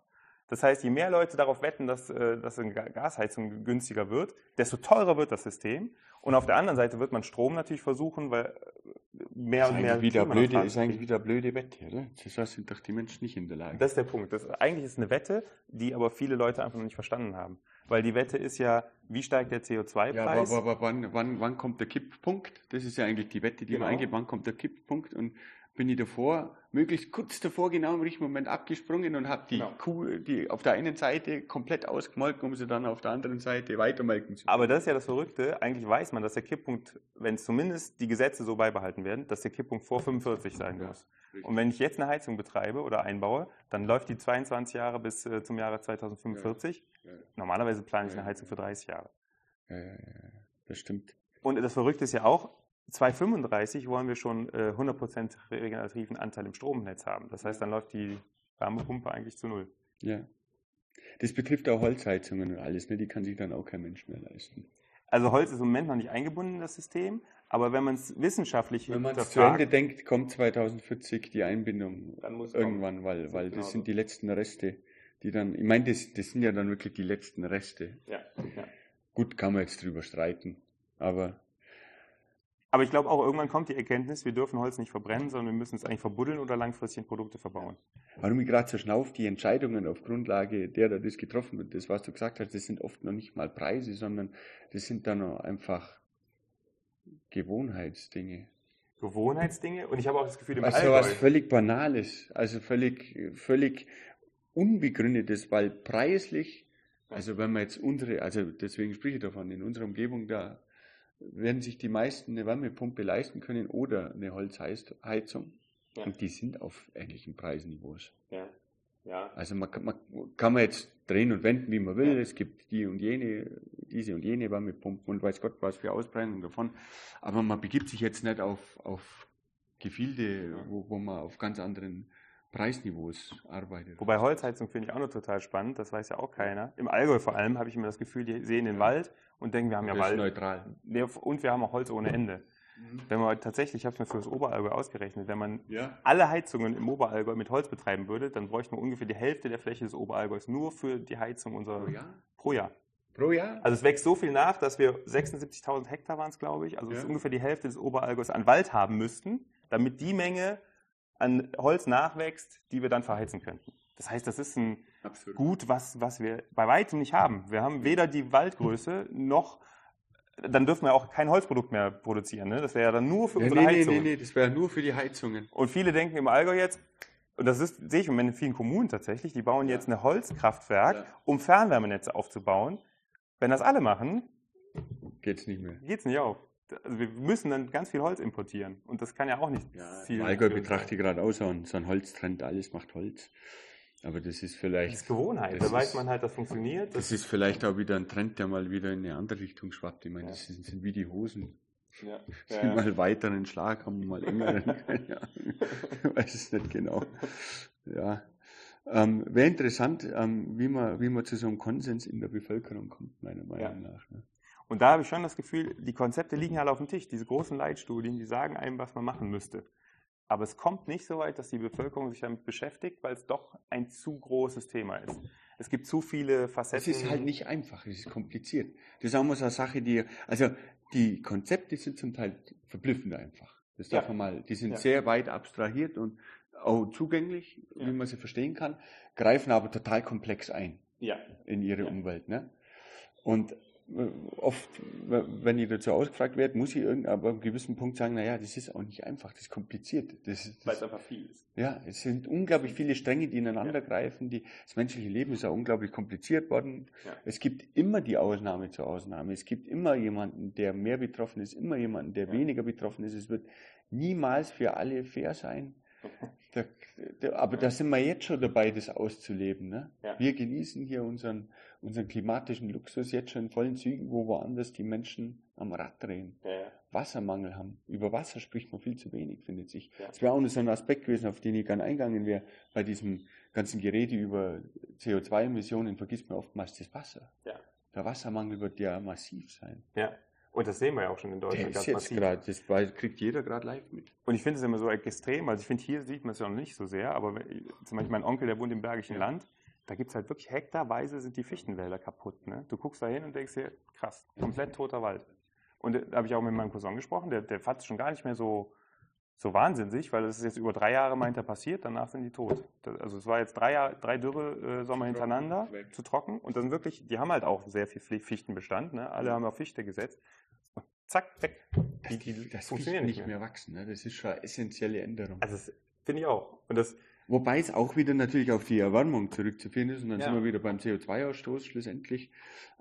Das heißt, je mehr Leute darauf wetten, dass, äh, dass eine Gasheizung günstiger wird, desto teurer wird das System. Und auf der anderen Seite wird man Strom natürlich versuchen, weil äh, mehr und mehr. Wieder blöde, ist eigentlich wieder blöde Wette, oder? Das sind doch die Menschen nicht in der Lage. Das ist der Punkt. Das, eigentlich ist eine Wette, die aber viele Leute einfach noch nicht verstanden haben. Weil die Wette ist ja, wie steigt der CO2-Preis? Ja, aber, aber, aber wann, wann, wann kommt der Kipppunkt? Das ist ja eigentlich die Wette, die genau. man eingeht. Wann kommt der Kipppunkt? Und bin ich davor, möglichst kurz davor genau im richtigen Moment abgesprungen und habe die Genau. Kuh, die auf der einen Seite komplett ausgemolken, um sie dann auf der anderen Seite weitermelken zu können. Aber das ist ja das Verrückte. Eigentlich weiß man, dass der Kipppunkt, wenn zumindest die Gesetze so beibehalten werden, dass der Kipppunkt vor 45 sein Ja, muss. richtig. Und wenn ich jetzt eine Heizung betreibe oder einbaue, dann läuft die 22 Jahre bis äh, zum Jahre 2045. Ja, Normalerweise plane ich Ja, eine Heizung für 30 Jahre. ja, ja, ja, das stimmt. Und das Verrückte ist ja auch, 2035 wollen wir schon äh, 100% regenerativen Anteil im Stromnetz haben. Das heißt, dann läuft die Wärmepumpe eigentlich zu null. Ja. Das betrifft auch Holzheizungen und alles, ne? die kann sich dann auch kein Mensch mehr leisten. Also Holz ist im Moment noch nicht eingebunden in das System, aber wenn man es wissenschaftlich Wenn man es zu Ende denkt, kommt 2040 die Einbindung irgendwann, weil, weil das Genauso. sind die letzten Reste, die dann, ich meine, das, das sind ja dann wirklich die letzten Reste. Ja, ja. Gut, kann man jetzt drüber streiten, aber Aber ich glaube auch, irgendwann kommt die Erkenntnis, wir dürfen Holz nicht verbrennen, sondern wir müssen es eigentlich verbuddeln oder langfristig in Produkte verbauen. warum ich gerade so schnauft, die Entscheidungen auf Grundlage derer das getroffen wird, das was du gesagt hast, das sind oft noch nicht mal Preise, sondern das sind dann noch einfach Gewohnheitsdinge. Gewohnheitsdinge und ich habe auch das Gefühl, im Also was Allgäu, völlig Banales, also völlig, völlig Unbegründetes, weil preislich, also wenn man jetzt unsere, also deswegen spreche ich davon, in unserer Umgebung da werden sich die meisten eine Wärmepumpe leisten können oder eine Holzheizung. Ja. Und die sind auf ähnlichen Preisniveaus. ja, ja, Also man, kann- man kann man jetzt drehen und wenden, wie man will. Es gibt die und jene, diese und jene Wärmepumpen und weiß Gott was für Ausprägungen davon. Aber man begibt sich jetzt nicht auf, auf Gefilde, wo, wo man auf ganz anderen Preisniveaus arbeitet. Wobei Holzheizung finde ich auch noch total spannend, das weiß ja auch keiner. Im Allgäu vor allem habe ich immer das Gefühl, die sehen den Wald und denken, wir haben ja das ist Wald. neutral. Und wir haben auch Holz ohne Ende. Wenn man tatsächlich, ich habe es mir für das Oberallgäu ausgerechnet, wenn man Ja. alle Heizungen im Oberallgäu mit Holz betreiben würde, dann bräuchte man ungefähr die Hälfte der Fläche des Oberallgäus nur für die Heizung unserer Pro Jahr? pro Jahr. Pro Jahr? Also es wächst so viel nach, dass wir 76.000 Hektar waren es, glaube ich, also es Ja. ist ungefähr die Hälfte des Oberallgäus an Wald haben müssten, damit die Menge an Holz nachwächst, die wir dann verheizen könnten. Das heißt, das ist ein Absolut. Gut, was, was wir bei weitem nicht haben. Wir haben weder die Waldgröße noch, dann dürfen wir auch kein Holzprodukt mehr produzieren. Ne? Das wäre ja dann nur für Ja, unsere nee, nee, Heizung. nee, nee, das wäre nur für die Heizungen. Und viele denken im Allgäu jetzt, und das ist, sehe ich im Moment in vielen Kommunen tatsächlich, die bauen Ja. jetzt ein Holzkraftwerk, Ja. um Fernwärmenetze aufzubauen. Wenn das alle machen, Geht's nicht mehr. geht's nicht auf. Also wir müssen dann ganz viel Holz importieren. Und das kann ja auch nicht Ja, Ziel Im Allgäu betrachte ich gerade auch so einen, so einen Holztrend, alles macht Holz. Aber das ist Das vielleicht. ist Gewohnheit. Das da weiß man halt, das funktioniert. Das ist vielleicht auch wieder ein Trend, der mal wieder in eine andere Richtung schwappt. Ich meine, Ja. das sind, sind wie die Hosen. ja. Ja, ja. mal weiteren Schlag haben, mal engeren. Ahnung. Ich weiß es nicht genau. Ja. Ähm, Wäre interessant, ähm, wie, man, wie man zu so einem Konsens in der Bevölkerung kommt, meiner Meinung nach. Ne? Und da habe ich schon das Gefühl, die Konzepte liegen alle auf dem Tisch. Diese großen Leitstudien, die sagen einem, was man machen müsste. Aber es kommt nicht so weit, dass die Bevölkerung sich damit beschäftigt, weil es doch ein zu großes Thema ist. Es gibt zu viele Es Facetten. ist halt nicht einfach, es ist kompliziert. Das ist auch mal so eine Sache, die, also die Konzepte sind zum Teil verblüffend einfach. Das darf Ja. man mal, die sind Ja. sehr weit abstrahiert und auch zugänglich, Ja. wie man sie verstehen kann, greifen aber total komplex ein. Ja. in ihre. Umwelt. Ne? Und oft, wenn ich dazu ausgefragt werde, muss ich irgend, aber einem gewissen Punkt sagen, naja, das ist auch nicht einfach, das ist kompliziert. Das, ist- Weil es das, einfach viel ist. ja, es sind unglaublich viele Stränge, die ineinander greifen. Die, das menschliche Leben ist auch unglaublich kompliziert worden. Ja. Es gibt immer die Ausnahme zur Ausnahme. Es gibt immer jemanden, der mehr betroffen ist, immer jemanden, der Ja. weniger betroffen ist. Es wird niemals für alle fair sein. Da, da, aber da sind wir jetzt schon dabei, das auszuleben. Ne? Ja. Wir genießen hier unseren, unseren klimatischen Luxus jetzt schon in vollen Zügen, wo woanders die Menschen am Rad drehen. Ja. Wassermangel haben. Über Wasser spricht man viel zu wenig, findet sich. Ja. Das wäre auch noch so ein Aspekt gewesen, auf den ich gerne eingegangen wäre. Bei diesem ganzen Gerede über CO2-Emissionen vergisst man oftmals das Wasser. Der Wassermangel wird ja massiv sein. ja. Und das sehen wir ja auch schon in Deutschland ganz massiv. gerade, das kriegt jeder gerade live mit. Und ich finde es immer so extrem, also ich finde, hier sieht man es ja noch nicht so sehr, aber wenn, zum Beispiel mein Onkel, der wohnt im Bergischen Ja. Land, da gibt es halt wirklich hektarweise sind die Fichtenwälder kaputt. Ne? Du guckst da hin und denkst dir, krass, komplett toter Wald. Und äh, da habe ich auch mit meinem Cousin gesprochen, der, der fand es schon gar nicht mehr so, so wahnsinnig, weil das ist jetzt über drei Jahre, meint er, passiert, danach sind die tot. Das, also es war jetzt drei, Jahr, drei Dürre äh, Sommer hintereinander, weg. zu trocken. Und dann wirklich, die haben halt auch sehr viel Fichtenbestand, ne? alle haben auf Fichte gesetzt. zack, weg. Die, die, das funktioniert nicht mehr. mehr wachsen. Ne? Das ist schon eine essentielle Änderung. Also finde ich auch. Und das Wobei es auch wieder natürlich auf die Erwärmung zurückzuführen ist und dann ja. sind wir wieder beim CO2-Ausstoß schlussendlich.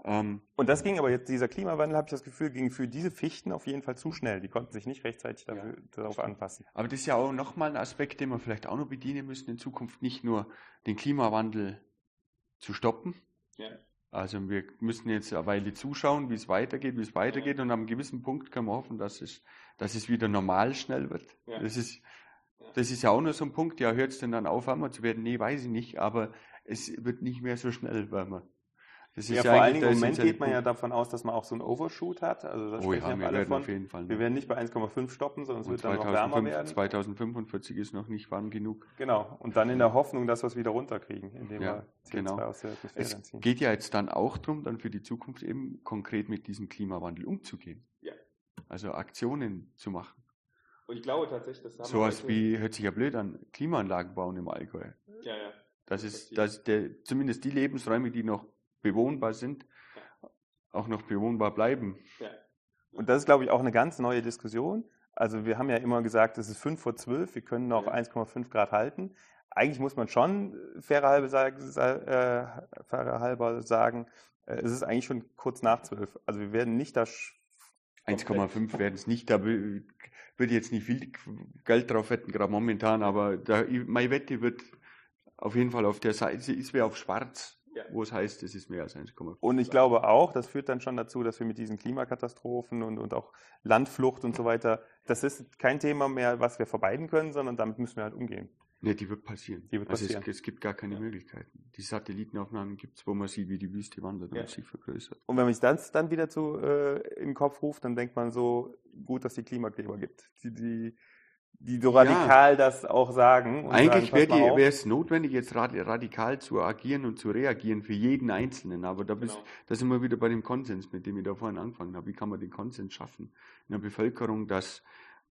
Ähm, und das ging aber jetzt, dieser Klimawandel, habe ich das Gefühl, ging für diese Fichten auf jeden Fall zu schnell. Die konnten sich nicht rechtzeitig dafür, ja, darauf anpassen. Aber das ist ja auch nochmal ein Aspekt, den wir vielleicht auch noch bedienen müssen in Zukunft, nicht nur den Klimawandel zu stoppen. Ja. Also wir müssen jetzt eine Weile zuschauen, wie es weitergeht, wie es weitergeht und einem gewissen Punkt können wir hoffen, dass es, dass es wieder normal schnell wird. Das ist das ist ja auch nur so ein Punkt, ja, hört es denn dann auf, einmal zu werden? Nee, weiß ich nicht, aber es wird nicht mehr so schnell wärmer. Das ja, ja vor allen Dingen im Moment geht man ja davon aus, dass man auch so einen Overshoot hat. Also das oh ja, wir werden von. auf jeden Fall. Wir werden nicht bei 1,5 stoppen, sondern es wird 2005, dann noch wärmer werden. 2045 ist noch nicht warm genug. Genau. Und dann in der Hoffnung, dass wir es wieder runterkriegen, indem ja, wir CO2 genau. aus der Atmosphäre es ziehen. geht ja jetzt dann auch darum, dann für die Zukunft eben konkret mit diesem Klimawandel umzugehen. Ja. Also Aktionen zu machen. Und ich glaube tatsächlich, das haben Sowas wie, hört sich ja blöd an, Klimaanlagen bauen im Allgäu. Ja, ja. Das ist, das der, zumindest die Lebensräume, die noch bewohnbar sind, ja. auch noch bewohnbar bleiben. Ja. Und das ist, glaube ich, auch eine ganz neue Diskussion. Also wir haben ja immer gesagt, es ist 5 vor 12, wir können noch ja. 1,5 Grad halten. Eigentlich muss man schon fairer halber, äh, fairer halber sagen, äh, es ist eigentlich schon kurz nach 12. Also wir werden nicht da 1,5 werden es nicht, da würde jetzt nicht viel Geld drauf wetten, gerade momentan, aber da, meine Wette wird auf jeden Fall auf der Seite, ist wir auf schwarz, ja. wo es heißt, es ist mehr als 1,5. Und ich glaube auch, das führt dann schon dazu, dass wir mit diesen Klimakatastrophen und, und auch Landflucht und so weiter, das ist kein Thema mehr, was wir vermeiden können, sondern damit müssen wir halt umgehen. Ne, die wird passieren. Die wird passieren. Also es, es, gibt gar keine ja. Möglichkeiten. Die Satellitenaufnahmen gibt es, wo man sieht, wie die Wüste wandert ja. und sich vergrößert. Und wenn man sich das dann wieder zu äh, in den Kopf ruft, dann denkt man so, gut, dass die Klimakleber gibt, die, die, die so radikal ja. das auch sagen. Eigentlich wäre es notwendig, jetzt radikal zu agieren und zu reagieren für jeden Einzelnen. Aber da, bist, genau. da sind wir wieder bei dem Konsens, mit dem ich da vorhin angefangen habe. Wie kann man den Konsens schaffen in der Bevölkerung, dass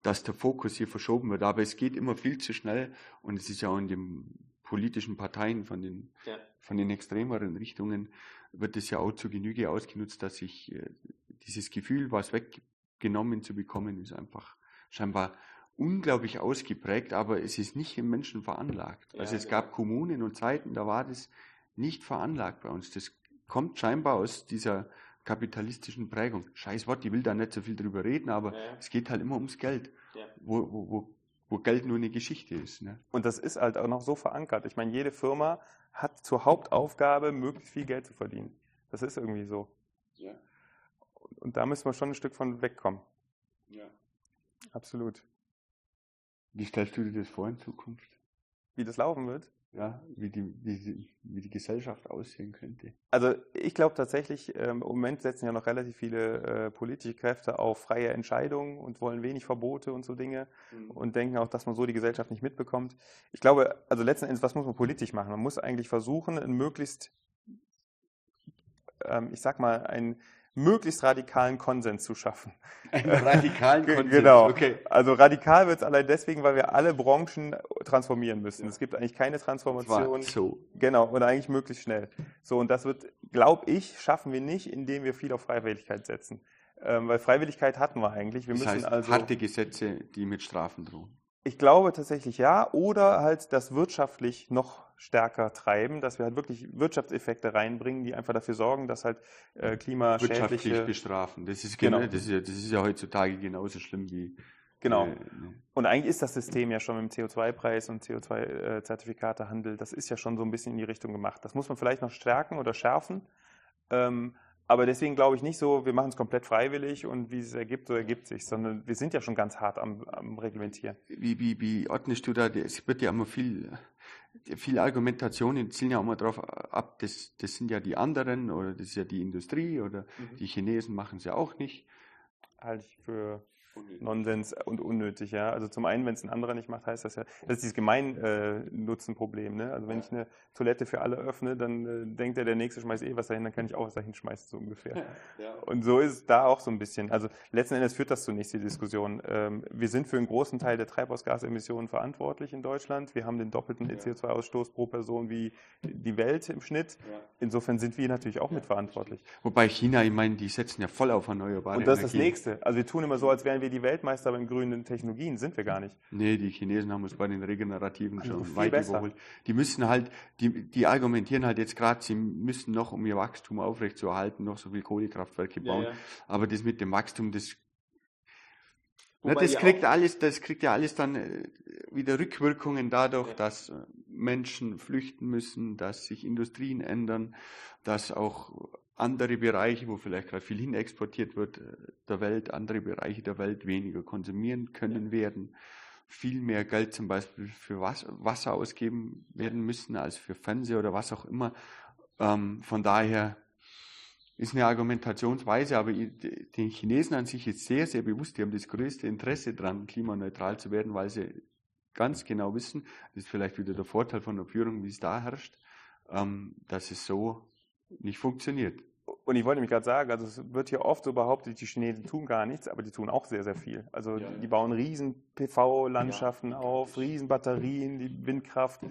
dass der Fokus hier verschoben wird. Aber es geht immer viel zu schnell und es ist ja auch in den politischen Parteien von den, ja. von den extremeren Richtungen wird es ja auch zu Genüge ausgenutzt, dass sich äh, dieses Gefühl, was weggenommen zu bekommen, ist einfach scheinbar unglaublich ausgeprägt, aber es ist nicht im Menschen veranlagt. Ja, also es ja. gab Kommunen und Zeiten, da war das nicht veranlagt bei uns. Das kommt scheinbar aus dieser kapitalistischen Prägung. Scheiß Wort, ich will da nicht so viel drüber reden, aber ja. es geht halt immer ums Geld, ja. wo, wo, wo, wo Geld nur eine Geschichte ist. Ne? Und das ist halt auch noch so verankert. Ich meine, jede Firma hat zur Hauptaufgabe, möglichst viel Geld zu verdienen. Das ist irgendwie so. Ja. Und da müssen wir schon ein Stück von wegkommen. Ja. Absolut. Wie stellst du dir das vor in Zukunft? Wie das laufen wird? Ja, wie die, wie, wie die Gesellschaft aussehen könnte. Also ich glaube tatsächlich, ähm, im Moment setzen ja noch relativ viele äh, politische Kräfte auf freie Entscheidungen und wollen wenig Verbote und so Dinge mhm. und denken auch, dass man so die Gesellschaft nicht mitbekommt. Ich glaube, also letzten Endes, was muss man politisch machen? Man muss eigentlich versuchen, ein möglichst, ähm, ich sag mal, ein möglichst radikalen Konsens zu schaffen. Einen radikalen Konsens. genau. Okay. Also radikal wird es allein deswegen, weil wir alle Branchen transformieren müssen. Ja. Es gibt eigentlich keine Transformation. So. Genau, und eigentlich möglichst schnell. So, und das wird, glaube ich, schaffen wir nicht, indem wir viel auf Freiwilligkeit setzen. Ähm, weil Freiwilligkeit hatten wir eigentlich. Wir das müssen heißt, also harte Gesetze, die mit Strafen drohen. Ich glaube tatsächlich ja. Oder halt das wirtschaftlich noch stärker treiben, dass wir halt wirklich Wirtschaftseffekte reinbringen, die einfach dafür sorgen, dass halt äh, klimaschädliche... Wirtschaftlich bestrafen. Das ist, genau. das, ist ja, das ist ja heutzutage genauso schlimm wie... Genau. Äh, ne. Und eigentlich ist das System ja schon mit dem CO2-Preis und CO2-Zertifikatehandel, äh, das ist ja schon so ein bisschen in die Richtung gemacht. Das muss man vielleicht noch stärken oder schärfen. Ähm, aber deswegen glaube ich nicht so, wir machen es komplett freiwillig und wie es ergibt, so ergibt sich, sondern wir sind ja schon ganz hart am, am Reglementieren. Wie, wie, wie ordnest du da, es wird ja immer viel, viel Argumentationen zielen ja auch mal darauf ab, das, das sind ja die anderen oder das ist ja die Industrie oder mhm. die Chinesen machen es ja auch nicht. Halte ich für Nonsens und unnötig, ja. Also zum einen, wenn es ein anderer nicht macht, heißt das ja, das ist dieses Gemeinnutzenproblem, ne? Also wenn ich eine Toilette für alle öffne, dann äh, denkt er, der Nächste schmeißt eh was dahin, dann kann ich auch was dahin schmeißen, so ungefähr. Ja. Und so ist es da auch so ein bisschen. Also letzten Endes führt das zunächst die Diskussion. Ähm, wir sind für einen großen Teil der Treibhausgasemissionen verantwortlich in Deutschland. Wir haben den doppelten ja. CO2-Ausstoß pro Person wie die Welt im Schnitt. Ja. Insofern sind wir natürlich auch mitverantwortlich. Wobei China, ich meine, die setzen ja voll auf erneuerbare Energien. Und das ist das Nächste. Also wir tun immer so, als wären wir die Weltmeister bei grünen Technologien. Sind wir gar nicht. Nee, die Chinesen haben uns bei den regenerativen also schon weit besser. überholt. Die müssen halt, die, die argumentieren halt jetzt gerade, sie müssen noch, um ihr Wachstum aufrechtzuerhalten, noch so viel Kohlekraftwerke bauen. Ja, ja. Aber das mit dem Wachstum, das na, das kriegt alles, das kriegt ja alles dann äh, wieder Rückwirkungen dadurch, ja. dass äh, Menschen flüchten müssen, dass sich Industrien ändern, dass auch andere Bereiche, wo vielleicht gerade viel hin exportiert wird, äh, der Welt, andere Bereiche der Welt weniger konsumieren können ja. werden, viel mehr Geld zum Beispiel für Wasser ausgeben werden müssen als für Fernseher oder was auch immer. Ähm, von daher ist eine Argumentationsweise, aber den Chinesen an sich ist sehr, sehr bewusst, die haben das größte Interesse daran, klimaneutral zu werden, weil sie ganz genau wissen, das ist vielleicht wieder der Vorteil von der Führung, wie es da herrscht, ähm, dass es so nicht funktioniert. Und ich wollte nämlich gerade sagen, also es wird hier oft so behauptet, die Chinesen tun gar nichts, aber die tun auch sehr, sehr viel. Also ja, die bauen riesen PV-Landschaften ja. auf, riesen Batterien, die Windkraft,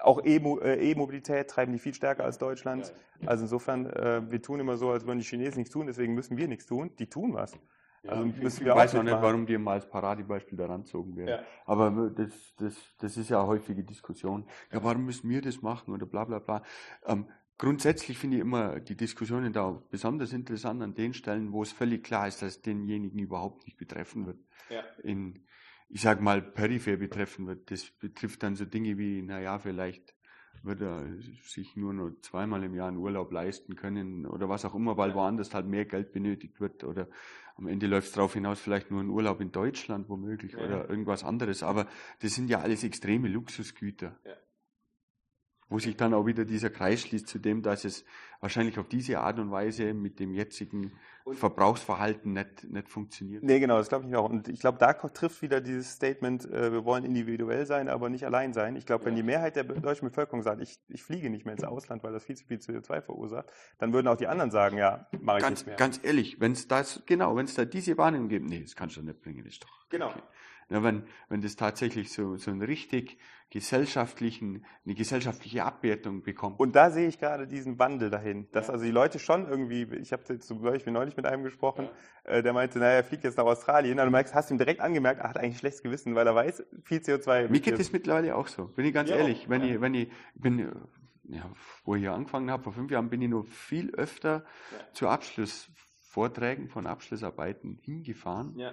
auch äh, E-Mobilität treiben die viel stärker als Deutschland. Also insofern, äh, wir tun immer so, als würden die Chinesen nichts tun, deswegen müssen wir nichts tun. Die tun was. Also müssen wir ich weiß auch nicht, warum die mal als Paradebeispiel da ranzogen werden. Ja. Aber das, das, das ist ja eine häufige Diskussion. Ja, warum müssen wir das machen oder bla bla bla. Ähm, Grundsätzlich finde ich immer die Diskussionen da besonders interessant an den Stellen, wo es völlig klar ist, dass denjenigen überhaupt nicht betreffen wird. Ja. In, ich sage mal, peripher betreffen wird. Das betrifft dann so Dinge wie, naja, vielleicht wird er sich nur noch zweimal im Jahr einen Urlaub leisten können oder was auch immer, weil woanders halt mehr Geld benötigt wird oder am Ende läuft es darauf hinaus, vielleicht nur ein Urlaub in Deutschland womöglich ja. oder irgendwas anderes. Aber das sind ja alles extreme Luxusgüter. Ja wo sich dann auch wieder dieser Kreis schließt zu dem, dass es wahrscheinlich auf diese Art und Weise mit dem jetzigen und Verbrauchsverhalten nicht, nicht funktioniert. Nee, genau, das glaube ich auch. Und ich glaube, da trifft wieder dieses Statement, äh, wir wollen individuell sein, aber nicht allein sein. Ich glaube, ja. wenn die Mehrheit der deutschen Bevölkerung sagt, ich, ich fliege nicht mehr ins Ausland, weil das viel zu viel CO2 verursacht, dann würden auch die anderen sagen, ja, mache ich ganz, nicht mehr. Ganz ehrlich, wenn es das, genau, wenn es da diese Warnung gibt, nee, das kannst du nicht bringen, ist doch. Genau. Okay. Ja, wenn, wenn das tatsächlich so, so einen richtig gesellschaftlichen, eine gesellschaftliche Abwertung bekommt. Und da sehe ich gerade diesen Wandel dahin, dass ja. also die Leute schon irgendwie, ich habe zum Beispiel neulich mit einem gesprochen, ja. äh, der meinte, naja, er fliegt jetzt nach Australien, und du merkst, hast ihm direkt angemerkt, er hat eigentlich schlechtes Gewissen, weil er weiß, viel CO2. Mir geht das mittlerweile auch so, bin ich ganz ehrlich. Wenn ich, wenn ich, bin, ja, wo ich hier angefangen habe, vor fünf Jahren, bin ich noch viel öfter zu Abschlussvorträgen von Abschlussarbeiten hingefahren. Ja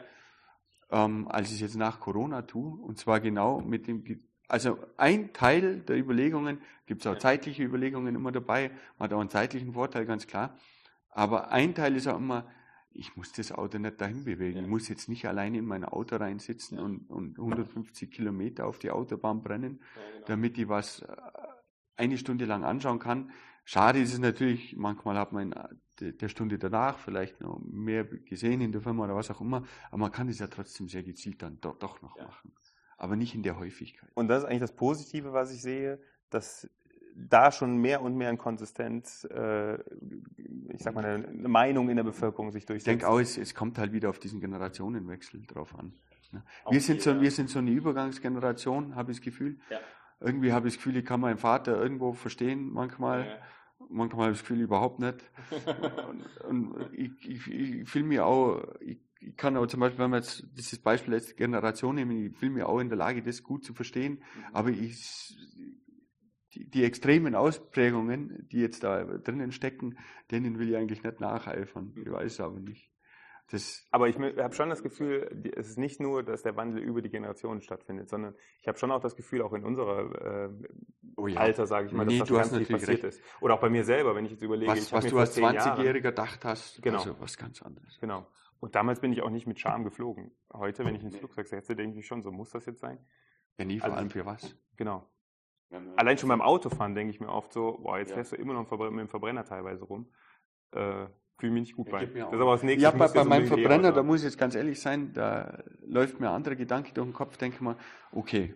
ähm, als ich es jetzt nach Corona tue. Und zwar genau mit dem, also ein Teil der Überlegungen, gibt es auch zeitliche Überlegungen immer dabei, man hat auch einen zeitlichen Vorteil, ganz klar. Aber ein Teil ist auch immer, ich muss das Auto nicht dahin bewegen. Ja. Ich muss jetzt nicht alleine in mein Auto reinsitzen ja. und, und 150 Kilometer auf die Autobahn brennen, ja, genau. damit ich was äh, eine Stunde lang anschauen kann. Schade ist es natürlich, manchmal hat man in der Stunde danach vielleicht noch mehr gesehen in der Firma oder was auch immer, aber man kann es ja trotzdem sehr gezielt dann doch, doch noch ja. machen. Aber nicht in der Häufigkeit. Und das ist eigentlich das Positive, was ich sehe, dass da schon mehr und mehr in Konsistenz, äh, ich sag mal, eine Meinung in der Bevölkerung sich durchsetzt. Ich denke auch, es, es kommt halt wieder auf diesen Generationenwechsel drauf an. Ne? Wir sind, so, wir sind so eine Übergangsgeneration, habe ich das Gefühl. Ja irgendwie habe ich das Gefühl, ich kann meinen Vater irgendwo verstehen, manchmal. Ja. Manchmal habe ich das Gefühl, überhaupt nicht. und, und ich, ich, ich fühle mir auch, ich, ich, kann auch zum Beispiel, wenn wir jetzt dieses Beispiel als Generation nehmen, ich fühle mir auch in der Lage, das gut zu verstehen, mhm. aber ich, die, die, extremen Ausprägungen, die jetzt da drinnen stecken, denen will ich eigentlich nicht nacheifern. Ich mhm. weiß es aber nicht. Das Aber ich habe schon das Gefühl, es ist nicht nur, dass der Wandel über die Generationen stattfindet, sondern ich habe schon auch das Gefühl, auch in unserer äh, oh ja. Alter, sage ich mal, nee, dass das ganz viel passiert recht. ist. Oder auch bei mir selber, wenn ich jetzt überlege, was, was du als 20-Jähriger gedacht hast, genau. also was ganz anderes. Genau. Und damals bin ich auch nicht mit Scham geflogen. Heute, wenn ich ins Flugzeug setze, denke ich schon, so muss das jetzt sein. Ja, nie, vor also, allem für was? Genau. Allein schon beim Autofahren denke ich mir oft so, boah, jetzt ja. fährst du immer noch mit dem Verbrenner teilweise rum. Äh, fühle mich nicht gut bei. Das ist aber das nächste. Ja, bei, bei meinem Verbrenner, da muss ich jetzt ganz ehrlich sein, da läuft mir ein anderer Gedanke durch den Kopf, denke mal, okay,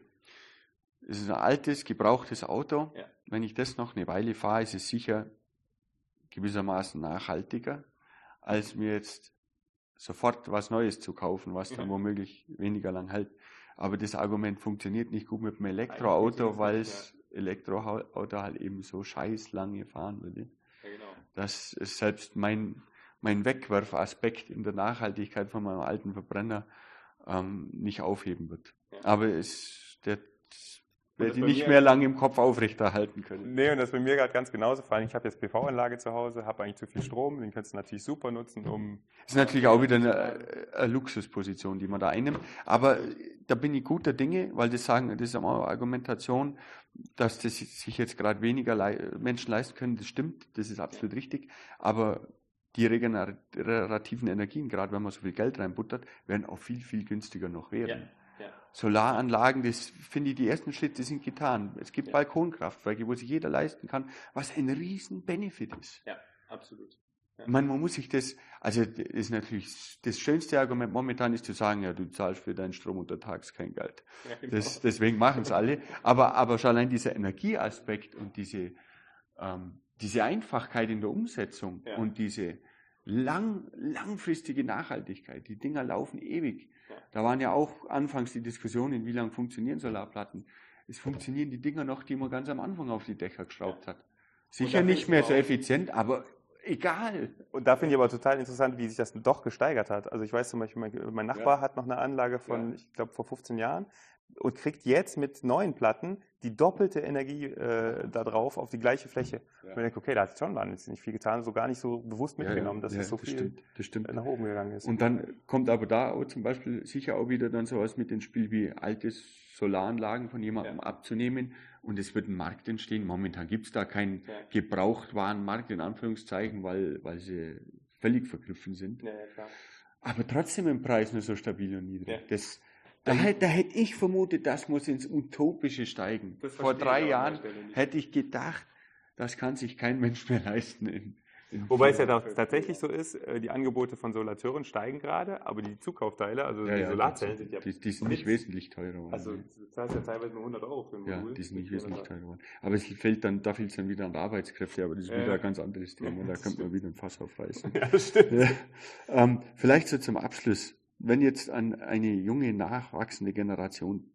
es ist ein altes, gebrauchtes Auto. Ja. Wenn ich das noch eine Weile fahre, ist es sicher gewissermaßen nachhaltiger, als mir jetzt sofort was Neues zu kaufen, was dann ja. womöglich weniger lang hält. Aber das Argument funktioniert nicht gut mit dem Elektroauto, weil es ja. Elektroauto halt eben so scheiß lange fahren würde. Ja, genau. Dass es selbst mein, mein Wegwerfaspekt in der Nachhaltigkeit von meinem alten Verbrenner ähm, nicht aufheben wird. Ja. Aber es, der werde die nicht mehr lange im Kopf aufrechterhalten können. Nee, und das ist bei mir gerade ganz genauso. Vor allem, ich habe jetzt PV-Anlage zu Hause, habe eigentlich zu viel Strom, den könntest du natürlich super nutzen, um. Das ist natürlich auch wieder eine, eine, Luxusposition, die man da einnimmt. Aber da bin ich guter Dinge, weil das sagen, das ist eine Argumentation, dass das sich jetzt gerade weniger Menschen leisten können. Das stimmt, das ist absolut richtig. Aber die regenerativen Energien, gerade wenn man so viel Geld reinbuttert, werden auch viel, viel günstiger noch werden. Ja. Solaranlagen, das finde ich, die ersten Schritte sind getan. Es gibt ja. Balkonkraftwerke, wo sich jeder leisten kann, was ein riesen Benefit ist. Ja, absolut. Ja. Man, man muss sich das, also das ist natürlich das schönste Argument momentan ist zu sagen, ja, du zahlst für deinen Strom untertags kein Geld. Ja, genau. das, deswegen machen es alle. Aber, aber schon allein dieser Energieaspekt und diese, ähm, diese Einfachkeit in der Umsetzung und diese lang, langfristige Nachhaltigkeit, die Dinger laufen ewig. Da waren ja auch anfangs die Diskussionen, wie lange funktionieren Solarplatten. Es funktionieren die Dinger noch, die man ganz am Anfang auf die Dächer geschraubt hat. Sicher nicht mehr so effizient, aber egal. Und da finde ich aber total interessant, wie sich das doch gesteigert hat. Also ich weiß zum Beispiel, mein, mein Nachbar ja. hat noch eine Anlage von, ja. ich glaube, vor 15 Jahren und kriegt jetzt mit neuen Platten die doppelte Energie äh, da drauf auf die gleiche Fläche. Ja. Und ich denke, okay, da hat sich schon wahnsinnig nicht viel getan, so gar nicht so bewusst mitgenommen, dass ja, es so das viel stimmt, das stimmt. nach oben gegangen ist. Und dann kommt aber da auch zum Beispiel sicher auch wieder dann sowas mit dem Spiel wie alte Solaranlagen von jemandem abzunehmen und es wird ein Markt entstehen. Momentan gibt es da keinen Gebrauchtwarenmarkt in Anführungszeichen, weil, weil sie völlig vergriffen sind. Aber trotzdem im Preis nur so stabil und niedrig. Das, da, da, hätte ich vermutet, das muss ins Utopische steigen. Vor drei Jahren hätte ich gedacht, das kann sich kein Mensch mehr leisten. In, in Wobei es ja tatsächlich so ist, äh, die Angebote von Solateuren steigen gerade, aber die Zukaufteile, also ja, die ja, Solarzellen, sind ja. Die, die sind nicht wesentlich teurer. Also du zahlst ja teilweise nur 100 Euro für ein Modul. Ja, die sind nicht wesentlich teurer. Aber es fällt dann, da fehlt es dann wieder an Arbeitskräfte, aber das ist wieder ein ganz anderes Thema. Da könnte man wieder ein Fass aufreißen. Ja, das stimmt. Ähm, vielleicht so zum Abschluss wenn jetzt an eine junge, nachwachsende Generation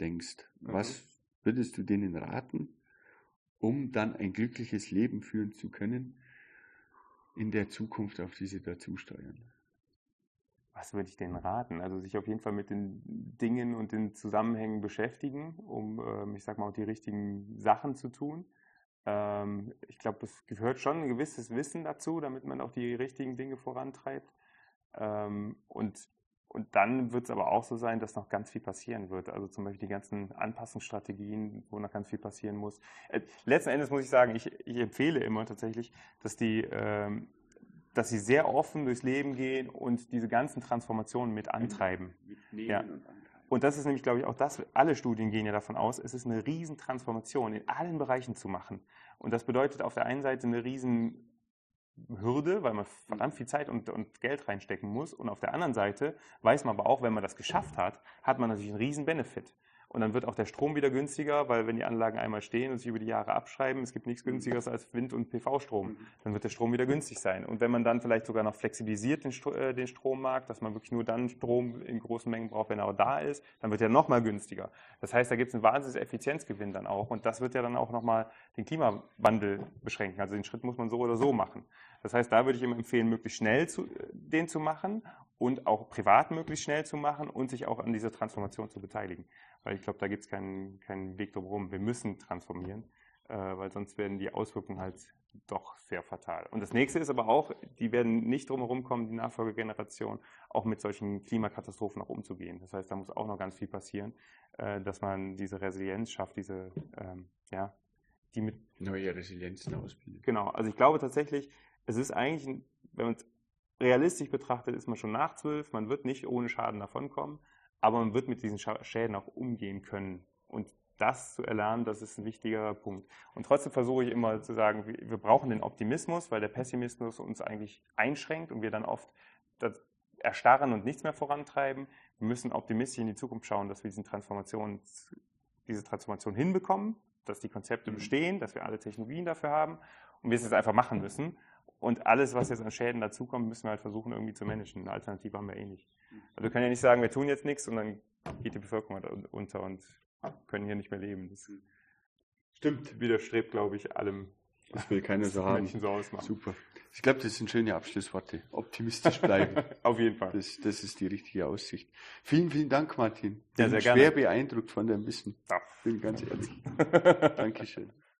denkst, mhm. was würdest du denen raten, um dann ein glückliches Leben führen zu können, in der Zukunft, auf die sie dazusteuern? Was würde ich denen raten? Also sich auf jeden Fall mit den Dingen und den Zusammenhängen beschäftigen, um, ähm, ich sag mal, auch die richtigen Sachen zu tun. Ähm, ich glaube, es gehört schon ein gewisses Wissen dazu, damit man auch die richtigen Dinge vorantreibt. Ähm, und, und dann wird es aber auch so sein, dass noch ganz viel passieren wird. Also zum Beispiel die ganzen Anpassungsstrategien, wo noch ganz viel passieren muss. Äh, letzten Endes muss ich sagen, ich, ich empfehle immer tatsächlich, dass die, ähm, dass sie sehr offen durchs Leben gehen und diese ganzen Transformationen mit antreiben. ja. Und das ist nämlich, glaube ich, auch das, alle Studien gehen ja davon aus, es ist eine Riesentransformation in allen Bereichen zu machen. Und das bedeutet auf der einen Seite eine riesen Hürde, weil man verdammt viel Zeit und, und, Geld reinstecken muss. Und auf der anderen Seite weiß man aber auch, wenn man das geschafft hat, hat man natürlich einen riesen Benefit. Und dann wird auch der Strom wieder günstiger, weil wenn die Anlagen einmal stehen und sich über die Jahre abschreiben, es gibt nichts mhm. günstigeres als Wind- und PV-Strom, mhm. dann wird der Strom wieder günstig sein. Und wenn man dann vielleicht sogar noch flexibilisiert den, äh, den Strommarkt, dass man wirklich nur dann Strom in großen Mengen braucht, wenn er auch da ist, dann wird er nochmal günstiger. Das heißt, da gibt es einen wahnsinnigen Effizienzgewinn dann auch. Und das wird ja dann auch nochmal den Klimawandel beschränken. Also den Schritt muss man so oder so machen. Das heißt, da würde ich immer empfehlen, möglichst schnell zu, äh, den zu machen und auch privat möglichst schnell zu machen und sich auch an dieser Transformation zu beteiligen. Weil ich glaube, da gibt es keinen, keinen Weg drumherum. Wir müssen transformieren, äh, weil sonst werden die Auswirkungen halt doch sehr fatal. Und das nächste ist aber auch, die werden nicht drumherum kommen, die Nachfolgegeneration, auch mit solchen Klimakatastrophen auch umzugehen. Das heißt, da muss auch noch ganz viel passieren, äh, dass man diese Resilienz schafft, diese, ähm, ja, die mit. Neue Resilienzen ausbildet. Genau. Also ich glaube tatsächlich, es ist eigentlich, wenn man es realistisch betrachtet, ist man schon nach zwölf, man wird nicht ohne Schaden davonkommen, aber man wird mit diesen Schäden auch umgehen können. Und das zu erlernen, das ist ein wichtiger Punkt. Und trotzdem versuche ich immer zu sagen, wir brauchen den Optimismus, weil der Pessimismus uns eigentlich einschränkt und wir dann oft erstarren und nichts mehr vorantreiben. Wir müssen optimistisch in die Zukunft schauen, dass wir diesen Transformations, diese Transformation hinbekommen, dass die Konzepte mhm. bestehen, dass wir alle Technologien dafür haben und wir es jetzt einfach machen müssen. Und alles, was jetzt an Schäden dazukommt, müssen wir halt versuchen, irgendwie zu managen. Eine Alternative haben wir eh nicht. Also wir können ja nicht sagen, wir tun jetzt nichts und dann geht die Bevölkerung halt unter und können hier nicht mehr leben. Das stimmt, widerstrebt, glaube ich, allem. Das will keiner so haben. So ausmachen. Super. Ich glaube, das sind schöne Abschlussworte. Optimistisch bleiben. Auf jeden Fall. Das, das, ist die richtige Aussicht. Vielen, vielen Dank, Martin. Ja, sehr schwer gerne. beeindruckt von deinem Wissen. Ja. Bin ganz ehrlich. Dankeschön.